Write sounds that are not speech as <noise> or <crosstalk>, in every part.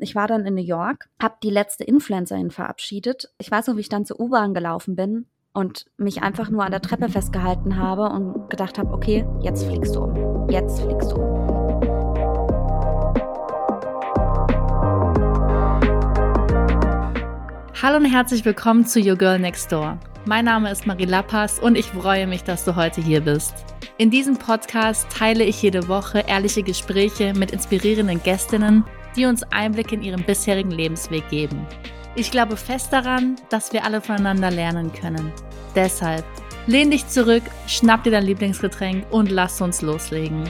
Ich war dann in New York, habe die letzte Influencerin verabschiedet. Ich weiß noch, wie ich dann zur U-Bahn gelaufen bin und mich einfach nur an der Treppe festgehalten habe und gedacht habe, okay, jetzt fliegst du um. Jetzt fliegst du um. Hallo und herzlich willkommen zu Your Girl Next Door. Mein Name ist Marie Lappas und ich freue mich, dass du heute hier bist. In diesem Podcast teile ich jede Woche ehrliche Gespräche mit inspirierenden Gästinnen die uns Einblick in ihren bisherigen Lebensweg geben. Ich glaube fest daran, dass wir alle voneinander lernen können. Deshalb lehn dich zurück, schnapp dir dein Lieblingsgetränk und lass uns loslegen.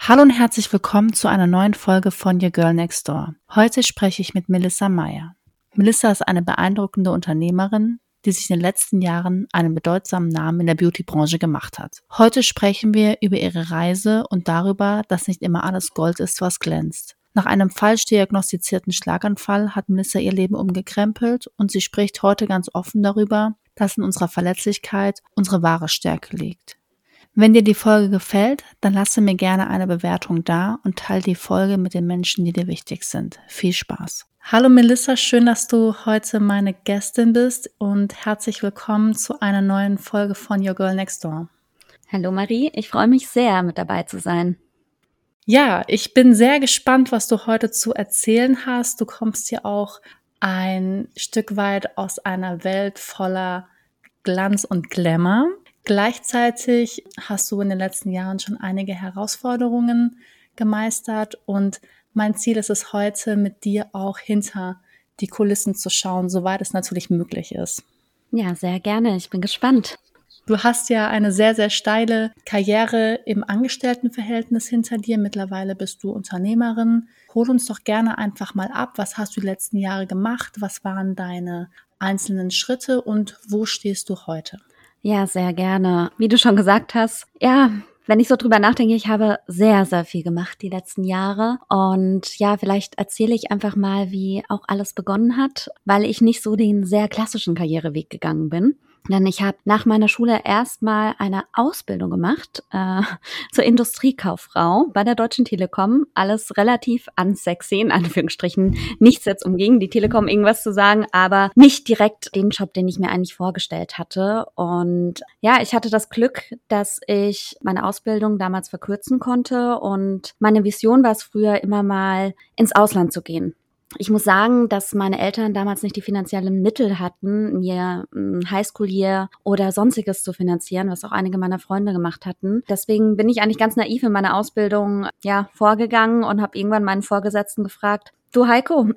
Hallo und herzlich willkommen zu einer neuen Folge von Your Girl Next Door. Heute spreche ich mit Melissa Meyer. Melissa ist eine beeindruckende Unternehmerin, die sich in den letzten Jahren einen bedeutsamen Namen in der Beautybranche gemacht hat. Heute sprechen wir über ihre Reise und darüber, dass nicht immer alles Gold ist, was glänzt. Nach einem falsch diagnostizierten Schlaganfall hat Melissa ihr Leben umgekrempelt und sie spricht heute ganz offen darüber, dass in unserer Verletzlichkeit unsere wahre Stärke liegt. Wenn dir die Folge gefällt, dann lasse mir gerne eine Bewertung da und teile die Folge mit den Menschen, die dir wichtig sind. Viel Spaß! Hallo Melissa, schön, dass du heute meine Gästin bist und herzlich willkommen zu einer neuen Folge von Your Girl Next Door. Hallo Marie, ich freue mich sehr, mit dabei zu sein. Ja, ich bin sehr gespannt, was du heute zu erzählen hast. Du kommst ja auch ein Stück weit aus einer Welt voller Glanz und Glamour. Gleichzeitig hast du in den letzten Jahren schon einige Herausforderungen gemeistert und mein Ziel ist es heute, mit dir auch hinter die Kulissen zu schauen, soweit es natürlich möglich ist. Ja, sehr gerne. Ich bin gespannt. Du hast ja eine sehr, sehr steile Karriere im Angestelltenverhältnis hinter dir. Mittlerweile bist du Unternehmerin. Hol uns doch gerne einfach mal ab. Was hast du die letzten Jahre gemacht? Was waren deine einzelnen Schritte und wo stehst du heute? Ja, sehr gerne. Wie du schon gesagt hast, ja, wenn ich so drüber nachdenke, ich habe sehr, sehr viel gemacht die letzten Jahre. Und ja, vielleicht erzähle ich einfach mal, wie auch alles begonnen hat, weil ich nicht so den sehr klassischen Karriereweg gegangen bin. Denn ich habe nach meiner Schule erstmal eine Ausbildung gemacht äh, <laughs> zur Industriekauffrau bei der Deutschen Telekom. Alles relativ unsexy, in Anführungsstrichen. Nichts jetzt um gegen die Telekom irgendwas zu sagen, aber nicht direkt den Job, den ich mir eigentlich vorgestellt hatte. Und ja, ich hatte das Glück, dass ich meine Ausbildung damals verkürzen konnte. Und meine Vision war es früher immer mal ins Ausland zu gehen ich muss sagen, dass meine Eltern damals nicht die finanziellen Mittel hatten, mir ein Highschool-Year oder sonstiges zu finanzieren, was auch einige meiner Freunde gemacht hatten. Deswegen bin ich eigentlich ganz naiv in meiner Ausbildung ja vorgegangen und habe irgendwann meinen Vorgesetzten gefragt, du Heiko,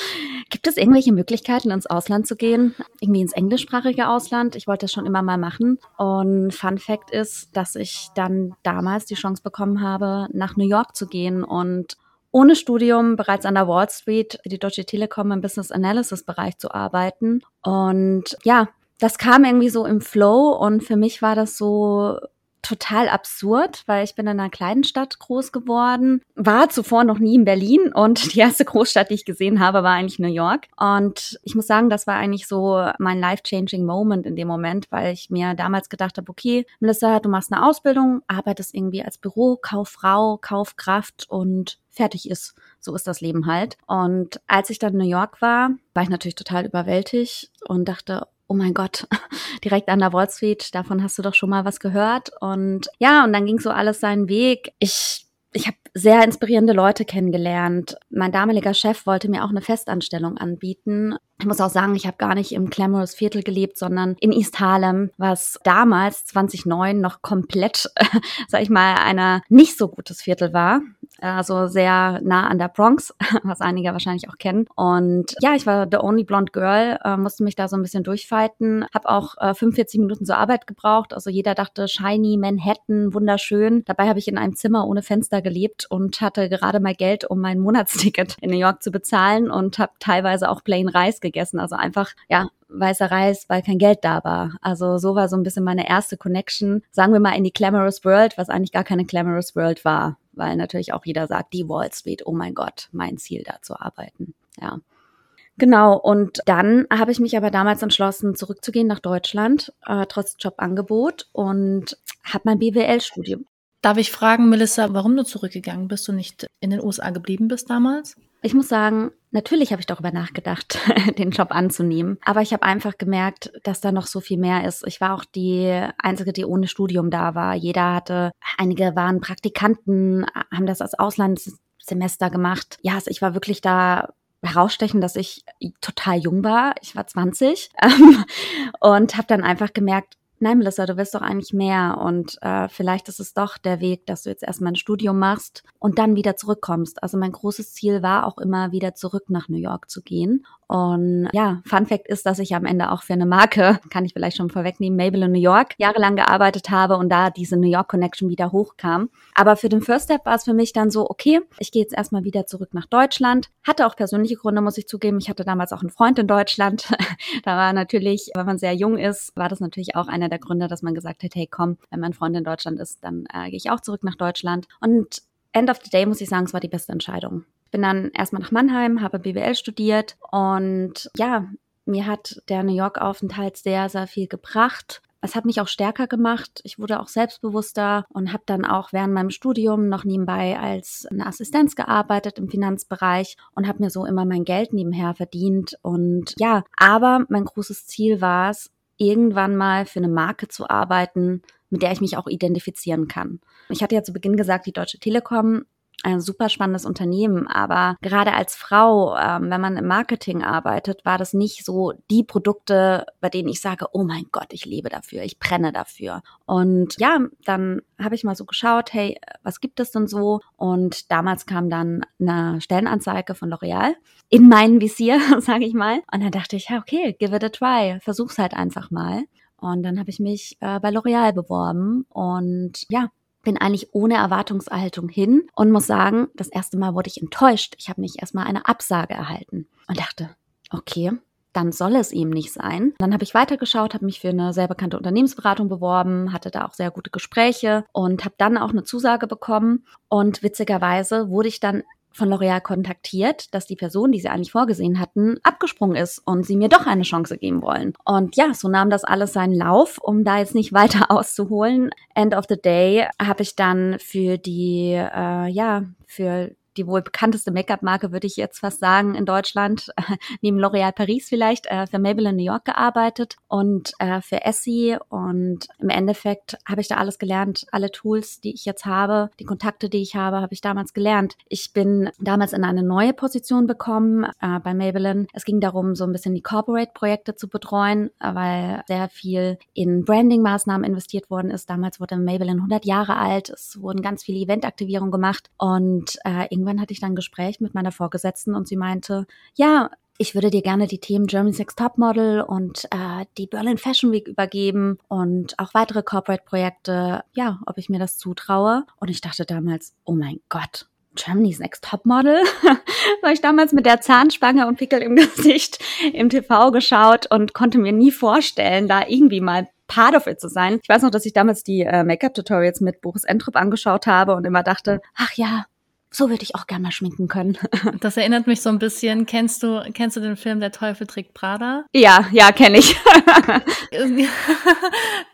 <laughs> gibt es irgendwelche Möglichkeiten, ins Ausland zu gehen? Irgendwie ins englischsprachige Ausland? Ich wollte das schon immer mal machen. Und Fun Fact ist, dass ich dann damals die Chance bekommen habe, nach New York zu gehen und ohne Studium bereits an der Wall Street für die Deutsche Telekom im Business Analysis Bereich zu arbeiten. Und ja, das kam irgendwie so im Flow und für mich war das so total absurd, weil ich bin in einer kleinen Stadt groß geworden, war zuvor noch nie in Berlin und <laughs> die erste Großstadt, die ich gesehen habe, war eigentlich New York. Und ich muss sagen, das war eigentlich so mein life-changing Moment in dem Moment, weil ich mir damals gedacht habe, okay, Melissa, du machst eine Ausbildung, arbeitest irgendwie als Bürokauffrau, Kaufkraft und fertig ist. So ist das Leben halt. Und als ich dann in New York war, war ich natürlich total überwältigt und dachte, oh mein Gott, <laughs> direkt an der Wall Street, davon hast du doch schon mal was gehört. Und ja, und dann ging so alles seinen Weg. Ich ich habe sehr inspirierende Leute kennengelernt. Mein damaliger Chef wollte mir auch eine Festanstellung anbieten. Ich muss auch sagen, ich habe gar nicht im Glamorous Viertel gelebt, sondern in East Harlem, was damals 2009 noch komplett, <laughs> sag ich mal, einer nicht so gutes Viertel war also sehr nah an der Bronx, <laughs> was einige wahrscheinlich auch kennen. Und ja, ich war the only blonde girl, äh, musste mich da so ein bisschen durchfighten, habe auch äh, 45 Minuten zur Arbeit gebraucht. Also jeder dachte shiny Manhattan, wunderschön. Dabei habe ich in einem Zimmer ohne Fenster gelebt und hatte gerade mal Geld, um mein Monatsticket in New York zu bezahlen und habe teilweise auch plain Reis gegessen. Also einfach ja weißer Reis, weil kein Geld da war. Also so war so ein bisschen meine erste Connection, sagen wir mal in die Glamorous World, was eigentlich gar keine Glamorous World war weil natürlich auch jeder sagt, die Wall Street, oh mein Gott, mein Ziel da zu arbeiten. Ja. Genau, und dann habe ich mich aber damals entschlossen, zurückzugehen nach Deutschland, äh, trotz Jobangebot und habe mein BWL-Studium. Darf ich fragen, Melissa, warum du zurückgegangen bist und nicht in den USA geblieben bist damals? Ich muss sagen, natürlich habe ich darüber nachgedacht, <laughs> den Job anzunehmen. Aber ich habe einfach gemerkt, dass da noch so viel mehr ist. Ich war auch die Einzige, die ohne Studium da war. Jeder hatte, einige waren Praktikanten, haben das als Auslandssemester gemacht. Ja, also ich war wirklich da herausstechen, dass ich total jung war. Ich war 20 <laughs> ähm, und habe dann einfach gemerkt, nein, Melissa, du willst doch eigentlich mehr und äh, vielleicht ist es doch der Weg, dass du jetzt erstmal ein Studium machst und dann wieder zurückkommst. Also mein großes Ziel war auch immer wieder zurück nach New York zu gehen und ja, Fun Fact ist, dass ich am Ende auch für eine Marke, kann ich vielleicht schon vorwegnehmen, Mabel in New York, jahrelang gearbeitet habe und da diese New York Connection wieder hochkam. Aber für den First Step war es für mich dann so, okay, ich gehe jetzt erstmal wieder zurück nach Deutschland. Hatte auch persönliche Gründe, muss ich zugeben. Ich hatte damals auch einen Freund in Deutschland. <laughs> da war natürlich, wenn man sehr jung ist, war das natürlich auch einer der Gründe, dass man gesagt hat, hey komm, wenn mein Freund in Deutschland ist, dann äh, gehe ich auch zurück nach Deutschland. Und End of the day muss ich sagen, es war die beste Entscheidung. Bin dann erstmal nach Mannheim, habe BWL studiert und ja, mir hat der New York-Aufenthalt sehr, sehr viel gebracht. Es hat mich auch stärker gemacht. Ich wurde auch selbstbewusster und habe dann auch während meinem Studium noch nebenbei als eine Assistenz gearbeitet im Finanzbereich und habe mir so immer mein Geld nebenher verdient. Und ja, aber mein großes Ziel war es, irgendwann mal für eine Marke zu arbeiten, mit der ich mich auch identifizieren kann. Ich hatte ja zu Beginn gesagt, die Deutsche Telekom ein super spannendes Unternehmen, aber gerade als Frau, ähm, wenn man im Marketing arbeitet, war das nicht so die Produkte, bei denen ich sage, oh mein Gott, ich lebe dafür, ich brenne dafür. Und ja, dann habe ich mal so geschaut, hey, was gibt es denn so? Und damals kam dann eine Stellenanzeige von L'Oreal in meinen Visier, <laughs> sage ich mal. Und dann dachte ich, ja, okay, give it a try, versuch's halt einfach mal. Und dann habe ich mich äh, bei L'Oreal beworben und ja, bin eigentlich ohne Erwartungshaltung hin und muss sagen, das erste Mal wurde ich enttäuscht. Ich habe nicht erstmal eine Absage erhalten und dachte, okay, dann soll es ihm nicht sein. Dann habe ich weitergeschaut, habe mich für eine sehr bekannte Unternehmensberatung beworben, hatte da auch sehr gute Gespräche und habe dann auch eine Zusage bekommen. Und witzigerweise wurde ich dann von L'Oreal kontaktiert, dass die Person, die sie eigentlich vorgesehen hatten, abgesprungen ist und sie mir doch eine Chance geben wollen. Und ja, so nahm das alles seinen Lauf, um da jetzt nicht <laughs> weiter auszuholen. End of the day habe ich dann für die, äh, ja, für die wohl bekannteste Make-up-Marke, würde ich jetzt fast sagen, in Deutschland, <laughs> neben L'Oréal Paris vielleicht, äh, für Maybelline New York gearbeitet und äh, für Essie. Und im Endeffekt habe ich da alles gelernt. Alle Tools, die ich jetzt habe, die Kontakte, die ich habe, habe ich damals gelernt. Ich bin damals in eine neue Position bekommen äh, bei Maybelline. Es ging darum, so ein bisschen die Corporate-Projekte zu betreuen, weil sehr viel in Branding-Maßnahmen investiert worden ist. Damals wurde Maybelline 100 Jahre alt. Es wurden ganz viele Eventaktivierungen gemacht und äh, irgendwann hatte ich dann ein Gespräch mit meiner Vorgesetzten und sie meinte, ja, ich würde dir gerne die Themen Germany's Next Topmodel und äh, die Berlin Fashion Week übergeben und auch weitere Corporate-Projekte, ja, ob ich mir das zutraue. Und ich dachte damals, oh mein Gott, Germany's Next Topmodel. <laughs> war ich damals mit der Zahnspange und Pickel im <laughs> Gesicht im TV geschaut und konnte mir nie vorstellen, da irgendwie mal part of it zu sein. Ich weiß noch, dass ich damals die äh, Make-up-Tutorials mit Boris Entrup angeschaut habe und immer dachte, ach ja, so würde ich auch gerne mal schminken können. <laughs> Das erinnert mich so ein bisschen. Kennst du, kennst du den Film Der Teufel trägt Prada? Ja, ja, kenne ich. <laughs>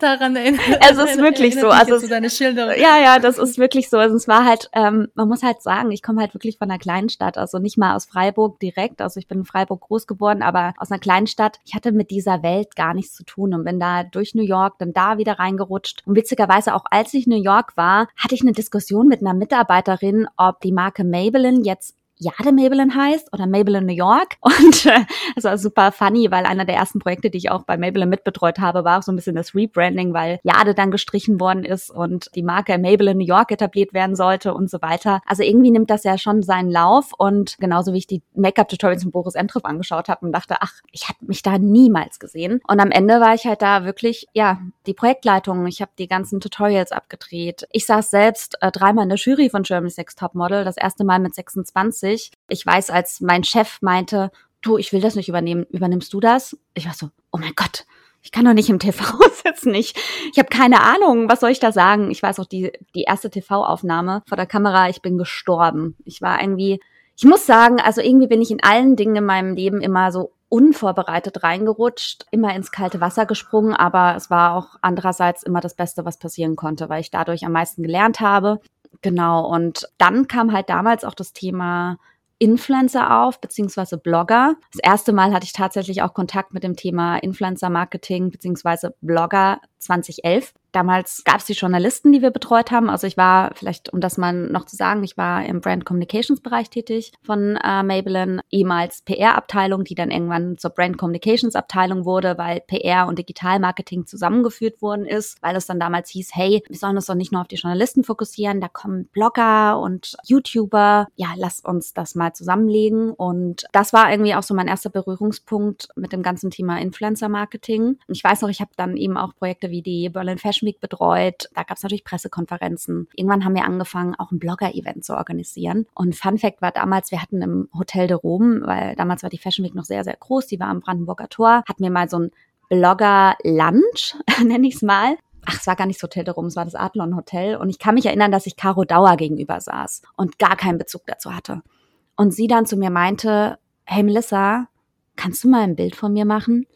Daran erinnert Es ist wirklich so. Also es, deine Schilderung. Ja, ja, das ist wirklich so. Also es war halt, ähm, man muss halt sagen, ich komme halt wirklich von einer kleinen Stadt, also nicht mal aus Freiburg direkt. Also ich bin in Freiburg groß geworden, aber aus einer kleinen Stadt. Ich hatte mit dieser Welt gar nichts zu tun und bin da durch New York dann da wieder reingerutscht. Und witzigerweise auch als ich in New York war, hatte ich eine Diskussion mit einer Mitarbeiterin, ob die Marke Maybelline jetzt Jade Maybelline heißt oder Maybelline New York. <laughs> Und äh, war super funny, weil einer der ersten Projekte, die ich auch bei Maybelline mitbetreut habe, war auch so ein bisschen das Rebranding, weil Jade dann gestrichen worden ist und die Marke Maybelline New York etabliert werden sollte und so weiter. Also irgendwie nimmt das ja schon seinen Lauf und genauso wie ich die Make-up-Tutorials von Boris Entrup angeschaut habe und dachte, ach, ich habe mich da niemals gesehen. Und am Ende war ich halt da wirklich, ja, die Projektleitung, ich habe die ganzen Tutorials abgedreht. Ich saß selbst äh, dreimal in der Jury von Germany's Next Top Model, das erste Mal mit 26 20. Ich weiß, als mein Chef meinte, du, ich will das nicht übernehmen, übernimmst du das? Ich war so, oh mein Gott, ich kann doch nicht im TV <laughs> sitzen. Ich, ich habe keine Ahnung, was soll ich da sagen? Ich weiß auch, die, die erste TV-Aufnahme vor der Kamera, ich bin gestorben. Ich war irgendwie, Ich muss sagen, also irgendwie bin ich in allen Dingen in meinem Leben immer so unvorbereitet reingerutscht, immer ins kalte Wasser gesprungen, aber es war auch andererseits immer das Beste, was passieren konnte, weil ich dadurch am meisten gelernt habe. Genau, und dann kam halt damals auch das Thema Influencer auf, beziehungsweise Blogger. Das erste Mal hatte ich tatsächlich auch Kontakt mit dem Thema Influencer Marketing, beziehungsweise Blogger 2011. Damals gab es die Journalisten, die wir betreut haben. Also ich war, vielleicht um das mal noch zu sagen, ich war im Brand Communications Bereich tätig von äh, Maybelline, ehemals PR-Abteilung, die dann irgendwann zur Brand Communications Abteilung wurde, weil PR und Digitalmarketing zusammengeführt worden ist, weil es dann damals hieß, hey, wir sollen uns doch nicht nur auf die Journalisten fokussieren, da kommen Blogger und YouTuber. Ja, lass uns das mal zusammenlegen. Und das war irgendwie auch so mein erster Berührungspunkt mit dem ganzen Thema Influencer Marketing. Ich weiß noch, ich habe dann eben auch Projekte wie die Berlin Fashion Week betreut. Da gab es natürlich Pressekonferenzen. Irgendwann haben wir angefangen, auch ein Blogger-Event zu organisieren. Und Fun Fact war damals, wir hatten im Hotel de Rom, weil damals war die Fashion Week noch sehr, sehr groß, die war am Brandenburger Tor, hatten wir mal so ein Blogger-Lunch, <laughs> nenne ich es mal. Ach, es war gar nicht das Hotel de Rom, es war das Adlon Hotel. Und ich kann mich erinnern, dass ich Caro Dauer gegenüber saß und gar keinen Bezug dazu hatte. Und sie dann zu mir meinte, hey Melissa, kannst du mal ein Bild von mir machen?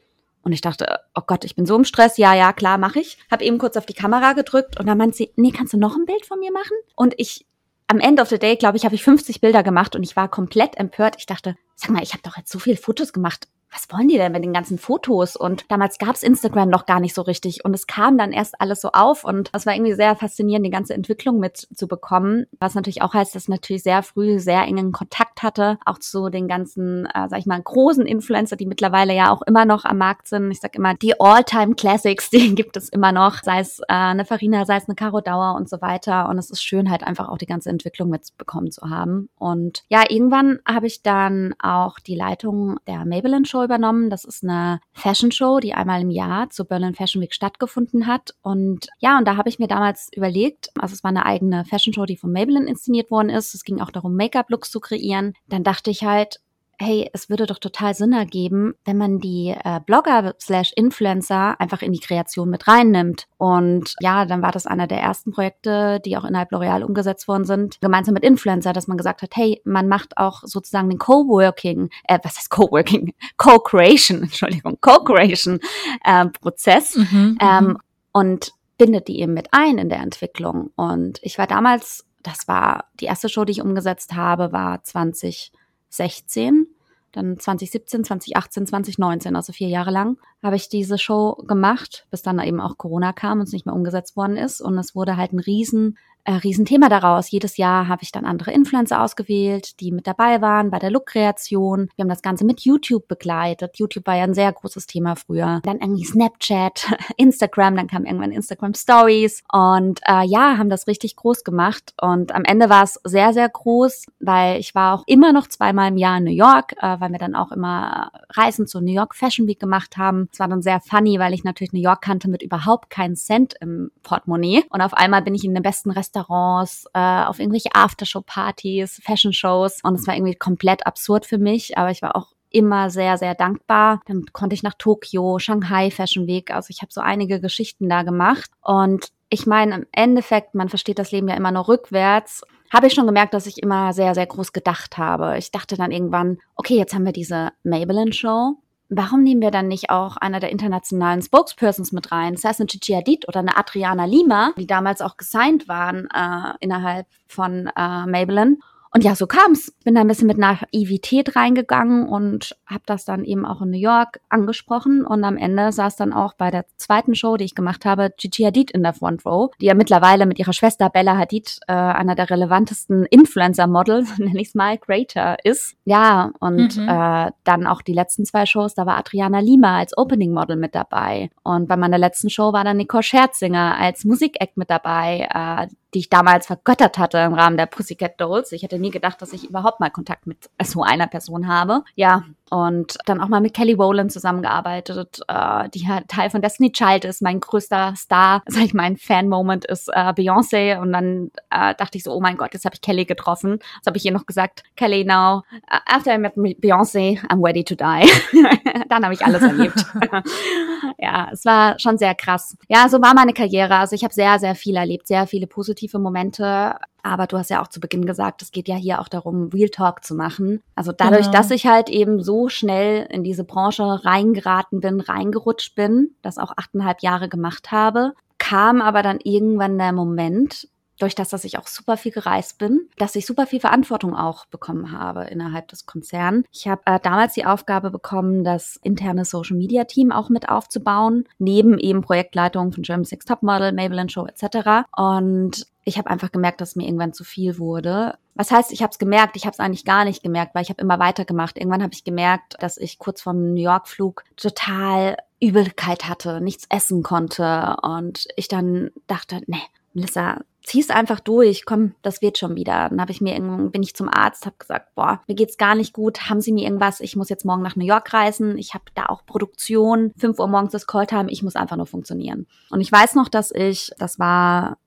Und ich dachte, oh Gott, ich bin so im Stress. Ja, ja, klar, mache ich. Hab eben kurz auf die Kamera gedrückt und dann meint sie, nee, kannst du noch ein Bild von mir machen? Und ich, am Ende of the day, glaube ich, habe ich 50 Bilder gemacht und ich war komplett empört. Ich dachte, sag mal, ich habe doch jetzt so viele Fotos gemacht was wollen die denn mit den ganzen Fotos? Und damals gab's Instagram noch gar nicht so richtig. Und es kam dann erst alles so auf. Und das war irgendwie sehr faszinierend, die ganze Entwicklung mitzubekommen. Was natürlich auch heißt, dass ich natürlich sehr früh sehr engen Kontakt hatte, auch zu den ganzen, äh, sag ich mal, großen Influencer, die mittlerweile ja auch immer noch am Markt sind. Ich sag immer, die All-Time Classics, <laughs> die gibt es immer noch. Sei es äh, eine Farina, sei es eine Caro Dauer und so weiter. Und es ist schön, halt einfach auch die ganze Entwicklung mitbekommen zu haben. Und ja, irgendwann habe ich dann auch die Leitung der Maybelline Show Show übernommen. Das ist eine Fashion Show, die einmal im Jahr zur Berlin Fashion Week stattgefunden hat. Und ja, und da habe ich mir damals überlegt, also es war eine eigene Fashion Show, die von Maybelline inszeniert worden ist. Es ging auch darum, Make-up-Looks zu kreieren. Dann dachte ich halt, hey, es würde doch total Sinn ergeben, wenn man die äh, Blogger slash Influencer einfach in die Kreation mit reinnimmt. Und ja, dann war das einer der ersten Projekte, die auch innerhalb L'Oreal umgesetzt worden sind, gemeinsam mit Influencer, dass man gesagt hat, hey, man macht auch sozusagen den Coworking, äh, was heißt Coworking? <laughs> Co-Creation, <laughs> Entschuldigung, Co-Creation äh, Prozess. Mhm, mhm, ähm, und bindet die eben mit ein in der Entwicklung. Und ich war damals, das war die erste Show, die ich umgesetzt habe, war 20 16, dann 2017, 2018, 2019, also vier Jahre lang, habe ich diese Show gemacht, bis dann eben auch Corona kam und es nicht mehr umgesetzt worden ist. Und es wurde halt ein riesen äh, Riesenthema daraus. Jedes Jahr habe ich dann andere Influencer ausgewählt, die mit dabei waren bei der Look-Kreation. Wir haben das Ganze mit YouTube begleitet. YouTube war ja ein sehr großes Thema früher. Dann irgendwie Snapchat, <laughs> Instagram, dann kam irgendwann Instagram Stories und äh, ja, haben das richtig groß gemacht. Und am Ende war es sehr, sehr groß, weil ich war auch immer noch zweimal im Jahr in New York, äh, weil wir dann auch immer Reisen zur New York Fashion Week gemacht haben. Es war dann sehr funny, weil ich natürlich New York kannte mit überhaupt keinen Cent im Portemonnaie. Und auf einmal bin ich in den besten Restaurants Restaurants, äh, auf irgendwelche Aftershow-Partys, Fashion-Shows. Und es war irgendwie komplett absurd für mich, aber ich war auch immer sehr, sehr dankbar. Dann konnte ich nach Tokio, Shanghai Fashion Week. Also ich habe so einige Geschichten da gemacht. Und ich meine, im Endeffekt, man versteht das Leben ja immer nur rückwärts habe ich schon gemerkt, dass ich immer sehr, sehr groß gedacht habe. Ich dachte dann irgendwann, okay, jetzt haben wir diese Maybelline Show warum nehmen wir dann nicht auch einer der internationalen Spokespersons mit rein? Das heißt Hadid oder eine Adriana Lima, die damals auch gesigned waren äh, innerhalb von äh, Maybelline. Und ja, so kam's. Bin da ein bisschen mit Naivität reingegangen und habe das dann eben auch in New York angesprochen. Und am Ende saß dann auch bei der zweiten Show, die ich gemacht habe, Gigi Hadid in der Front Row, die ja mittlerweile mit ihrer Schwester Bella Hadid äh, einer der relevantesten Influencer-Models, <laughs> nenne ich's mal, Creator ist. Ja, und mhm. äh, dann auch die letzten zwei Shows, da war Adriana Lima als Opening-Model mit dabei. Und bei meiner letzten Show war dann Nicole Scherzinger als Musikact mit dabei. Äh, die ich damals vergöttert hatte im Rahmen der Pussycat Dolls. Ich hätte nie gedacht, dass ich überhaupt mal Kontakt mit so einer Person habe. Ja, und dann auch mal mit Kelly Rowland zusammengearbeitet, äh, die halt Teil von Destiny Child ist, mein größter Star, <laughs> sag ich mein Fan-Moment ist äh, Beyoncé und dann äh, dachte ich so, oh mein Gott, jetzt habe ich Kelly getroffen. Jetzt habe ich ihr noch gesagt, Kelly, now, after I met Beyoncé, I'm ready to die. <laughs> dann habe ich alles erlebt. <laughs> ja, es war schon sehr krass. Ja, so war meine Karriere. Also ich habe sehr, sehr viel erlebt, sehr viele positive Momente. Aber du hast ja auch zu Beginn gesagt, es geht ja hier auch darum, Real Talk zu machen. Also dadurch, genau. dass ich halt eben so schnell in diese Branche reingeraten bin, reingerutscht bin, das auch achteinhalb Jahre gemacht habe, kam aber dann irgendwann der Moment, durch das, dass ich auch super viel gereist bin, dass ich super viel Verantwortung auch bekommen habe innerhalb des Konzerns. Ich habe äh, damals die Aufgabe bekommen, das interne Social Media Team auch mit aufzubauen, neben eben Projektleitungen von German Six Topmodel, Maybelline Show etc. Und ich habe einfach gemerkt, dass mir irgendwann zu viel wurde. Was heißt, ich habe es gemerkt? Ich habe es eigentlich gar nicht gemerkt, weil ich habe immer weitergemacht. Irgendwann habe ich gemerkt, dass ich kurz vom New York Flug total Übelkeit hatte, nichts essen konnte und ich dann dachte, nee, Melissa, zieh's einfach durch, komm, das wird schon wieder. Dann habe ich mir irgendwann bin ich zum Arzt, habe gesagt, boah, mir geht's gar nicht gut, haben Sie mir irgendwas? Ich muss jetzt morgen nach New York reisen, ich habe da auch Produktion, 5 Uhr morgens ist Calltime, ich muss einfach nur funktionieren. Und ich weiß noch, dass ich, das war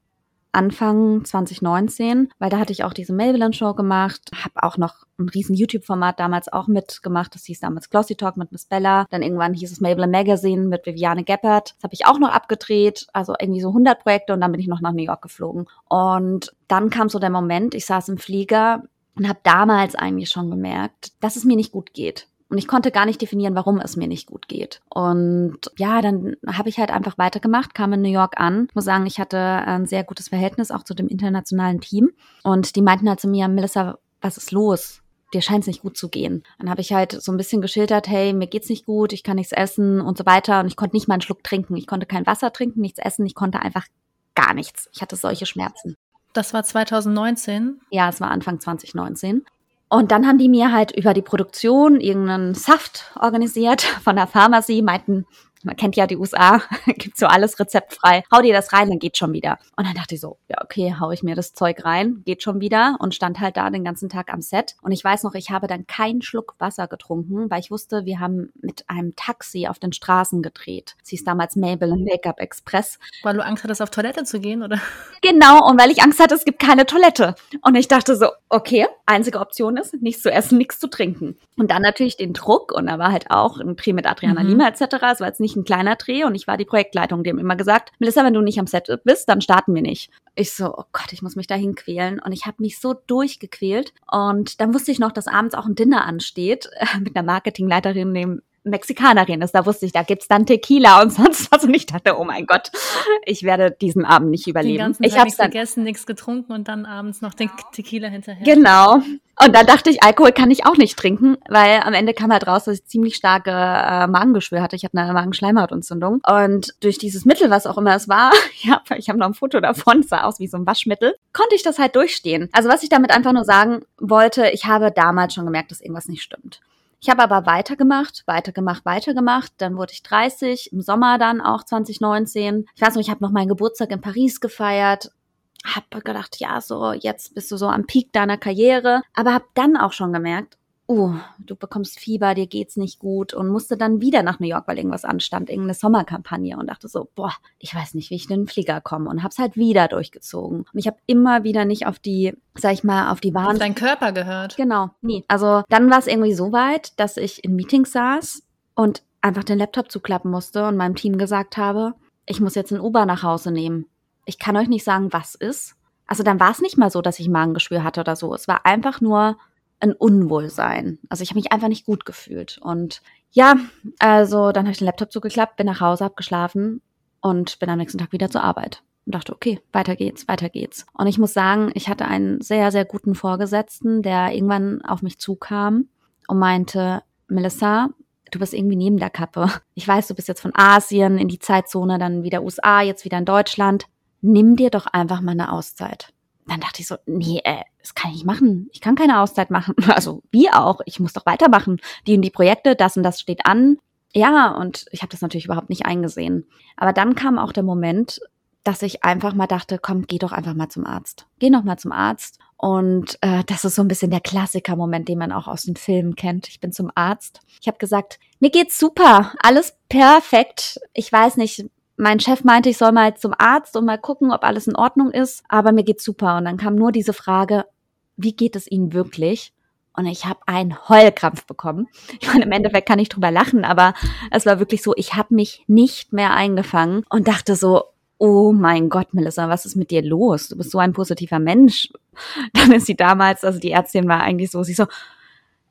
Anfang 2019, weil da hatte ich auch diese Maybelline Show gemacht, habe auch noch ein riesen YouTube-Format damals auch mitgemacht. Das hieß damals Glossy Talk mit Miss Bella. Dann irgendwann hieß es Maybelline Magazine mit Viviane Geppert. Das habe ich auch noch abgedreht. Also irgendwie so 100 Projekte und dann bin ich noch nach New York geflogen. Und dann kam so der Moment, ich saß im Flieger und habe damals eigentlich schon gemerkt, dass es mir nicht gut geht. Und ich konnte gar nicht definieren, warum es mir nicht gut geht. Und ja, dann habe ich halt einfach weitergemacht, kam in New York an. Ich muss sagen, ich hatte ein sehr gutes Verhältnis auch zu dem internationalen Team. Und die meinten halt zu mir, Melissa, was ist los? dir scheint es nicht gut zu gehen. Dann habe ich halt so ein bisschen geschildert, hey, mir geht's nicht gut, ich kann nichts essen und so weiter. Und ich konnte nicht mal einen Schluck trinken. Ich konnte kein Wasser trinken, nichts essen. Ich konnte einfach gar nichts. Ich hatte solche Schmerzen. Das war 2019? Ja, es war Anfang 2019. Und dann haben die mir halt über die Produktion irgendeinen Saft organisiert von der Pharmacy, meinten, man kennt ja die USA, <laughs> gibt so alles rezeptfrei. Hau dir das rein, dann geht schon wieder. Und dann dachte ich so, ja, okay, hau ich mir das Zeug rein, geht schon wieder und stand halt da den ganzen Tag am Set. Und ich weiß noch, ich habe dann keinen Schluck Wasser getrunken, weil ich wusste, wir haben mit einem Taxi auf den Straßen gedreht. Sie ist damals Maybelline Make-up Express. Weil du Angst hattest, auf Toilette zu gehen, oder? <laughs> Genau, und weil ich Angst hatte, es gibt keine Toilette. Und ich dachte so, okay, einzige Option ist, nichts zu essen, nichts zu trinken. Und dann natürlich den Druck, und da war halt auch ein Dreh mit Adriana mhm. Lima etc. Es war jetzt nicht ein kleiner Dreh und ich war die Projektleitung, die haben immer gesagt, Melissa, wenn du nicht am Set bist, dann starten wir nicht. Ich so, oh Gott, ich muss mich dahin quälen. Und ich habe mich so durchgequält. Und dann wusste ich noch, dass abends auch ein Dinner ansteht <laughs> mit einer Marketingleiterin, dem Mexikanerin ist. Da wusste ich, da gibt's dann Tequila und <laughs> sonst was. Und ich dachte, oh mein Gott, ich werde diesen Abend nicht überleben. Den ganzen ich habe vergessen, nichts getrunken und dann abends noch den Tequila hinterher. Genau. Und dann dachte ich, Alkohol kann ich auch nicht trinken, weil am Ende kam halt raus, dass ich ziemlich starke äh, Magengeschwür hatte. Ich hatte eine Magenschleimhautentzündung. Und durch dieses Mittel, was auch immer es war, ja, <laughs> ich habe noch ein Foto davon, sah aus wie so ein Waschmittel, konnte ich das halt durchstehen. Also was ich damit einfach nur sagen wollte, ich habe damals schon gemerkt, dass irgendwas nicht stimmt. Ich habe aber weitergemacht, weitergemacht, weitergemacht. Dann wurde ich 30, im Sommer dann auch 2019. Ich weiß noch, ich habe noch meinen Geburtstag in Paris gefeiert. Hab gedacht, ja, so jetzt bist du so am Peak deiner Karriere. Aber hab dann auch schon gemerkt, uh, du bekommst Fieber, dir geht's nicht gut und musste dann wieder nach New York, weil irgendwas anstand, irgendeine Sommerkampagne und dachte so, boah, ich weiß nicht, wie ich in den Flieger komme und hab's halt wieder durchgezogen. Und ich habe immer wieder nicht auf die, sag ich mal, auf die Warn... Auf deinen Körper gehört. Genau, nie. Also dann war es irgendwie so weit, dass ich in Meetings saß und einfach den Laptop zuklappen musste und meinem Team gesagt habe, ich muss jetzt ein Uber nach Hause nehmen. Ich kann euch nicht sagen, was ist. Also dann war es nicht mal so, dass ich Magengeschwür hatte oder so. Es war einfach nur ein Unwohlsein. Also ich habe mich einfach nicht gut gefühlt. Und ja, also dann habe ich den Laptop zugeklappt, bin nach Hause, hab geschlafen und bin am nächsten Tag wieder zur Arbeit. Und dachte, okay, weiter geht's, weiter geht's. Und ich muss sagen, ich hatte einen sehr, sehr guten Vorgesetzten, der irgendwann auf mich zukam und meinte, Melissa, du bist irgendwie neben der Kappe. Ich weiß, du bist jetzt von Asien in die Zeitzone, dann wieder USA, jetzt wieder in Deutschland. Nimm dir doch einfach mal eine Auszeit dann dachte ich so, nee, äh, das kann ich nicht machen. Ich kann keine Auszeit machen. <laughs> Also wie auch, ich muss doch weitermachen. Die und die Projekte, das und das steht an. Ja, und ich habe das natürlich überhaupt nicht eingesehen. Aber dann kam auch der Moment, dass ich einfach mal dachte, komm, geh doch einfach mal zum Arzt. Geh noch mal zum Arzt. Und äh, das ist so ein bisschen der Klassiker-Moment, den man auch aus den Filmen kennt. Ich bin zum Arzt. Ich habe gesagt, mir geht's super, alles perfekt. Ich weiß nicht, mein Chef meinte, ich soll mal zum Arzt und mal gucken, ob alles in Ordnung ist, aber mir geht's super. Und dann kam nur diese Frage, wie geht es Ihnen wirklich? Und ich habe einen Heulkrampf bekommen. <laughs> Ich meine, im Endeffekt kann ich drüber lachen, aber es war wirklich so, ich habe mich nicht mehr eingefangen und dachte so, oh mein Gott, Melissa, was ist mit dir los? Du bist so ein positiver Mensch. <laughs> Dann ist sie damals, also die Ärztin war eigentlich so, sie so,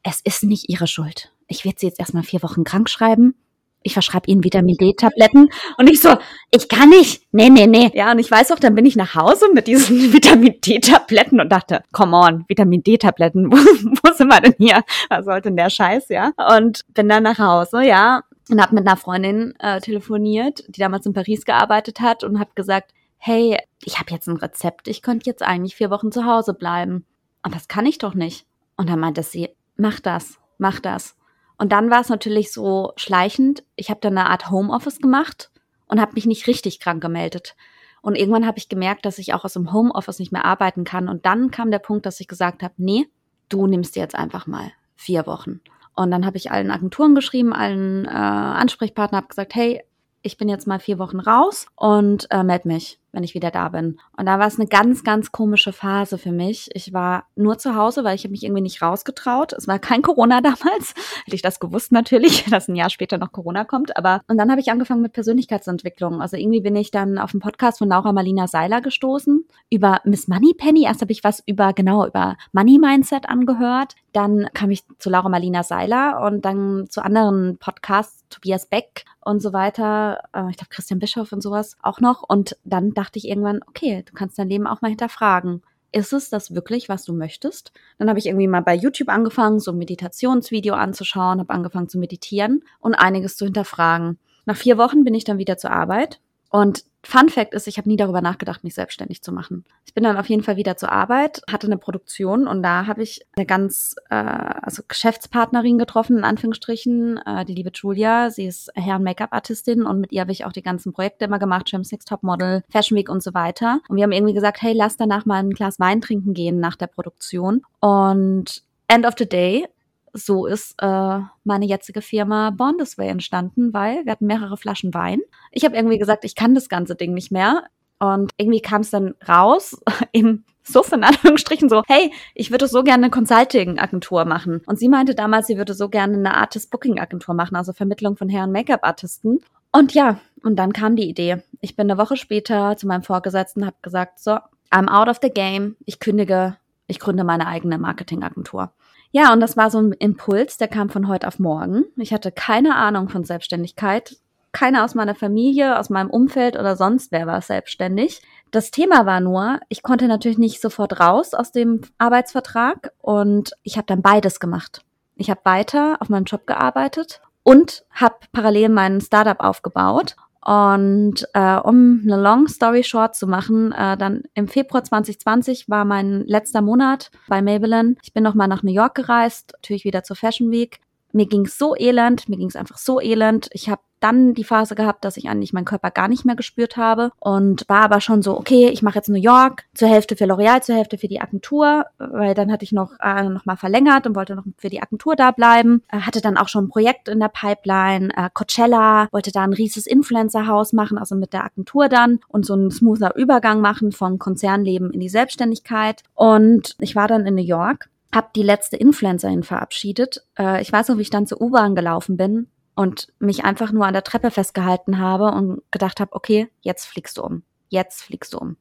es ist nicht ihre Schuld. Ich werde sie jetzt erstmal vier Wochen krank schreiben ich verschreibe ihnen Vitamin D-Tabletten. Und ich so, ich kann nicht. Nee, nee, nee. Ja, und ich weiß auch, dann bin ich nach Hause mit diesen <laughs> Vitamin D-Tabletten und dachte, come on, Vitamin D-Tabletten, <laughs> wo, wo sind wir denn hier? Was sollte denn der Scheiß, ja? Und bin dann nach Hause, ja, und habe mit einer Freundin äh, telefoniert, die damals in Paris gearbeitet hat und habe gesagt, hey, ich habe jetzt ein Rezept, ich könnte jetzt eigentlich vier Wochen zu Hause bleiben. Und das kann ich doch nicht. Und dann meinte sie, mach das, mach das. Und dann war es natürlich so schleichend. Ich habe dann eine Art Homeoffice gemacht und habe mich nicht richtig krank gemeldet. Und irgendwann habe ich gemerkt, dass ich auch aus dem Homeoffice nicht mehr arbeiten kann. Und dann kam der Punkt, dass ich gesagt habe, nee, du nimmst dir jetzt einfach mal vier Wochen. Und dann habe ich allen Agenturen geschrieben, allen äh, Ansprechpartnern, habe gesagt, hey, ich bin jetzt mal vier Wochen raus und äh, melde mich wenn ich wieder da bin. Und da war es eine ganz, ganz komische Phase für mich. Ich war nur zu Hause, weil ich habe mich irgendwie nicht rausgetraut. Es war kein Corona <laughs> damals. Hätte ich das gewusst natürlich, <laughs> dass ein Jahr später noch Corona kommt. Aber und dann habe ich angefangen mit Persönlichkeitsentwicklung. Also irgendwie bin ich dann auf den Podcast von Laura Marlina Seiler gestoßen über Miss Moneypenny. Erst habe ich was über genau über Money Mindset angehört. Dann kam ich zu Laura Marlina Seiler und dann zu anderen Podcasts, Tobias Beck und so weiter. Äh, ich glaube Christian Bischoff und sowas auch noch. Und dann dachte ich irgendwann, okay, du kannst dein Leben auch mal hinterfragen. Ist es das wirklich, was du möchtest? Dann habe ich irgendwie mal bei YouTube angefangen, so ein Meditationsvideo anzuschauen, habe angefangen zu meditieren und einiges zu hinterfragen. Nach vier Wochen bin ich dann wieder zur Arbeit und Fun Fact ist, ich habe nie darüber nachgedacht, mich selbstständig zu machen. Ich bin dann auf jeden Fall wieder zur Arbeit, hatte eine Produktion und da habe ich eine ganz äh, also Geschäftspartnerin getroffen, in Anführungsstrichen, äh, die liebe Julia. Sie ist und Make-up-Artistin und mit ihr habe ich auch die ganzen Projekte immer gemacht, James Next Top Model, Fashion Week und so weiter. Und wir haben irgendwie gesagt, hey, lass danach mal ein Glas Wein trinken gehen nach der Produktion. Und End of the Day so ist äh, meine jetzige Firma Bondesway entstanden, weil wir hatten mehrere Flaschen Wein. Ich habe irgendwie gesagt, ich kann das ganze Ding nicht mehr. Und irgendwie kam es dann raus <laughs> im Suff in Anführungsstrichen so, hey, ich würde so gerne eine Consulting-Agentur machen. Und sie meinte damals, sie würde so gerne eine Artist-Booking-Agentur machen, also Vermittlung von Hair- und Make-up-Artisten. Und ja, und dann kam die Idee. Ich bin eine Woche später zu meinem Vorgesetzten, habe gesagt, so, I'm out of the game. Ich kündige, ich gründe meine eigene Marketingagentur. Ja, und das war so ein Impuls, der kam von heute auf morgen. Ich hatte keine Ahnung von Selbstständigkeit. Keiner aus meiner Familie, aus meinem Umfeld oder sonst wer war selbstständig. Das Thema war nur, ich konnte natürlich nicht sofort raus aus dem Arbeitsvertrag und ich habe dann beides gemacht. Ich habe weiter auf meinem Job gearbeitet und habe parallel meinen Startup aufgebaut und äh, um eine Long Story Short zu machen, äh, dann im Februar 2020 war mein letzter Monat bei Maybelline. Ich bin nochmal nach New York gereist, natürlich wieder zur Fashion Week. Mir ging's so elend, mir ging's einfach so elend. Ich habe dann die Phase gehabt, dass ich eigentlich meinen Körper gar nicht mehr gespürt habe und war aber schon so, okay, ich mache jetzt New York, zur Hälfte für L'Oreal, zur Hälfte für die Agentur, weil dann hatte ich noch, äh, noch mal verlängert und wollte noch für die Agentur da bleiben. Äh, hatte dann auch schon ein Projekt in der Pipeline, äh, Coachella, wollte da ein rieses Influencer-Haus machen, also mit der Agentur dann und so ein smoother Übergang machen vom Konzernleben in die Selbstständigkeit. Und ich war dann in New York habe die letzte Influencerin verabschiedet. Äh, ich weiß noch, wie ich dann zur U-Bahn gelaufen bin und mich einfach nur an der Treppe festgehalten habe und gedacht habe, okay, jetzt fliegst du um. Jetzt fliegst du um.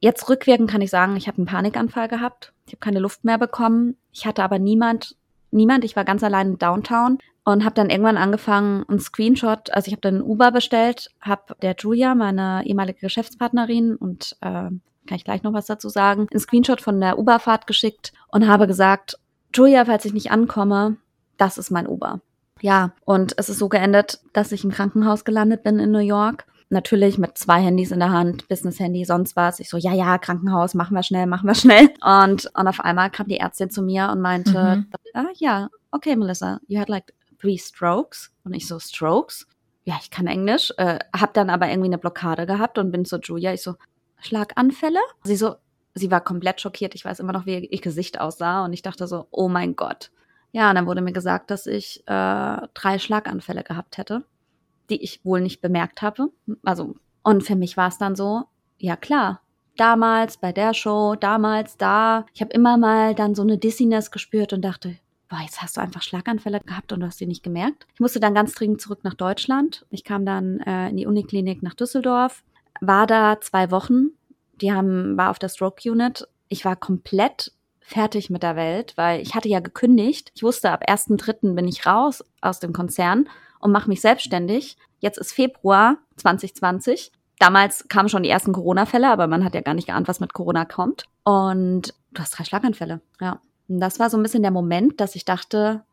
Jetzt rückwirkend kann ich sagen, ich habe einen Panikanfall gehabt. Ich habe keine Luft mehr bekommen. Ich hatte aber niemand, niemand. Ich war ganz allein in Downtown und habe dann irgendwann angefangen, einen Screenshot, also ich habe dann einen Uber bestellt, habe der Julia, meine ehemalige Geschäftspartnerin und äh, kann ich gleich noch was dazu sagen, einen Screenshot von der Uberfahrt geschickt und habe gesagt, Julia, falls ich nicht ankomme, das ist mein Uber. Ja, und es ist so geendet, dass ich im Krankenhaus gelandet bin in New York. Natürlich mit zwei Handys in der Hand, Business-Handy, sonst was. Ich so, ja, ja, Krankenhaus, machen wir schnell, machen wir schnell. Und, und auf einmal kam die Ärztin zu mir und meinte, mhm. ah, ja, okay, Melissa, you had like three strokes. Und ich so, Strokes? ja, ich kann Englisch, äh, hab dann aber irgendwie eine Blockade gehabt und bin zu Julia, ich so, Schlaganfälle? Sie so, sie war komplett schockiert. Ich weiß immer noch, wie ihr Gesicht aussah und ich dachte so, oh mein Gott. Ja, und dann wurde mir gesagt, dass ich äh, drei Schlaganfälle gehabt hätte, die ich wohl nicht bemerkt habe. Also, und für mich war es dann so, ja klar, damals bei der Show, damals da. Ich habe immer mal dann so eine Dizziness gespürt und dachte, boah, jetzt hast du einfach Schlaganfälle gehabt und du hast sie nicht gemerkt. Ich musste dann ganz dringend zurück nach Deutschland. Ich kam dann äh, in die Uniklinik nach Düsseldorf, war da zwei Wochen. Die haben, war auf der Stroke Unit. Ich war komplett fertig mit der Welt, weil ich hatte ja gekündigt. Ich wusste, ab 1.3. bin ich raus aus dem Konzern und mache mich selbstständig. Jetzt ist Februar 2020. Damals kamen schon die ersten Corona-Fälle, aber man hat ja gar nicht geahnt, was mit Corona kommt. Und du hast drei Schlaganfälle, ja. Und das war so ein bisschen der Moment, dass ich dachte,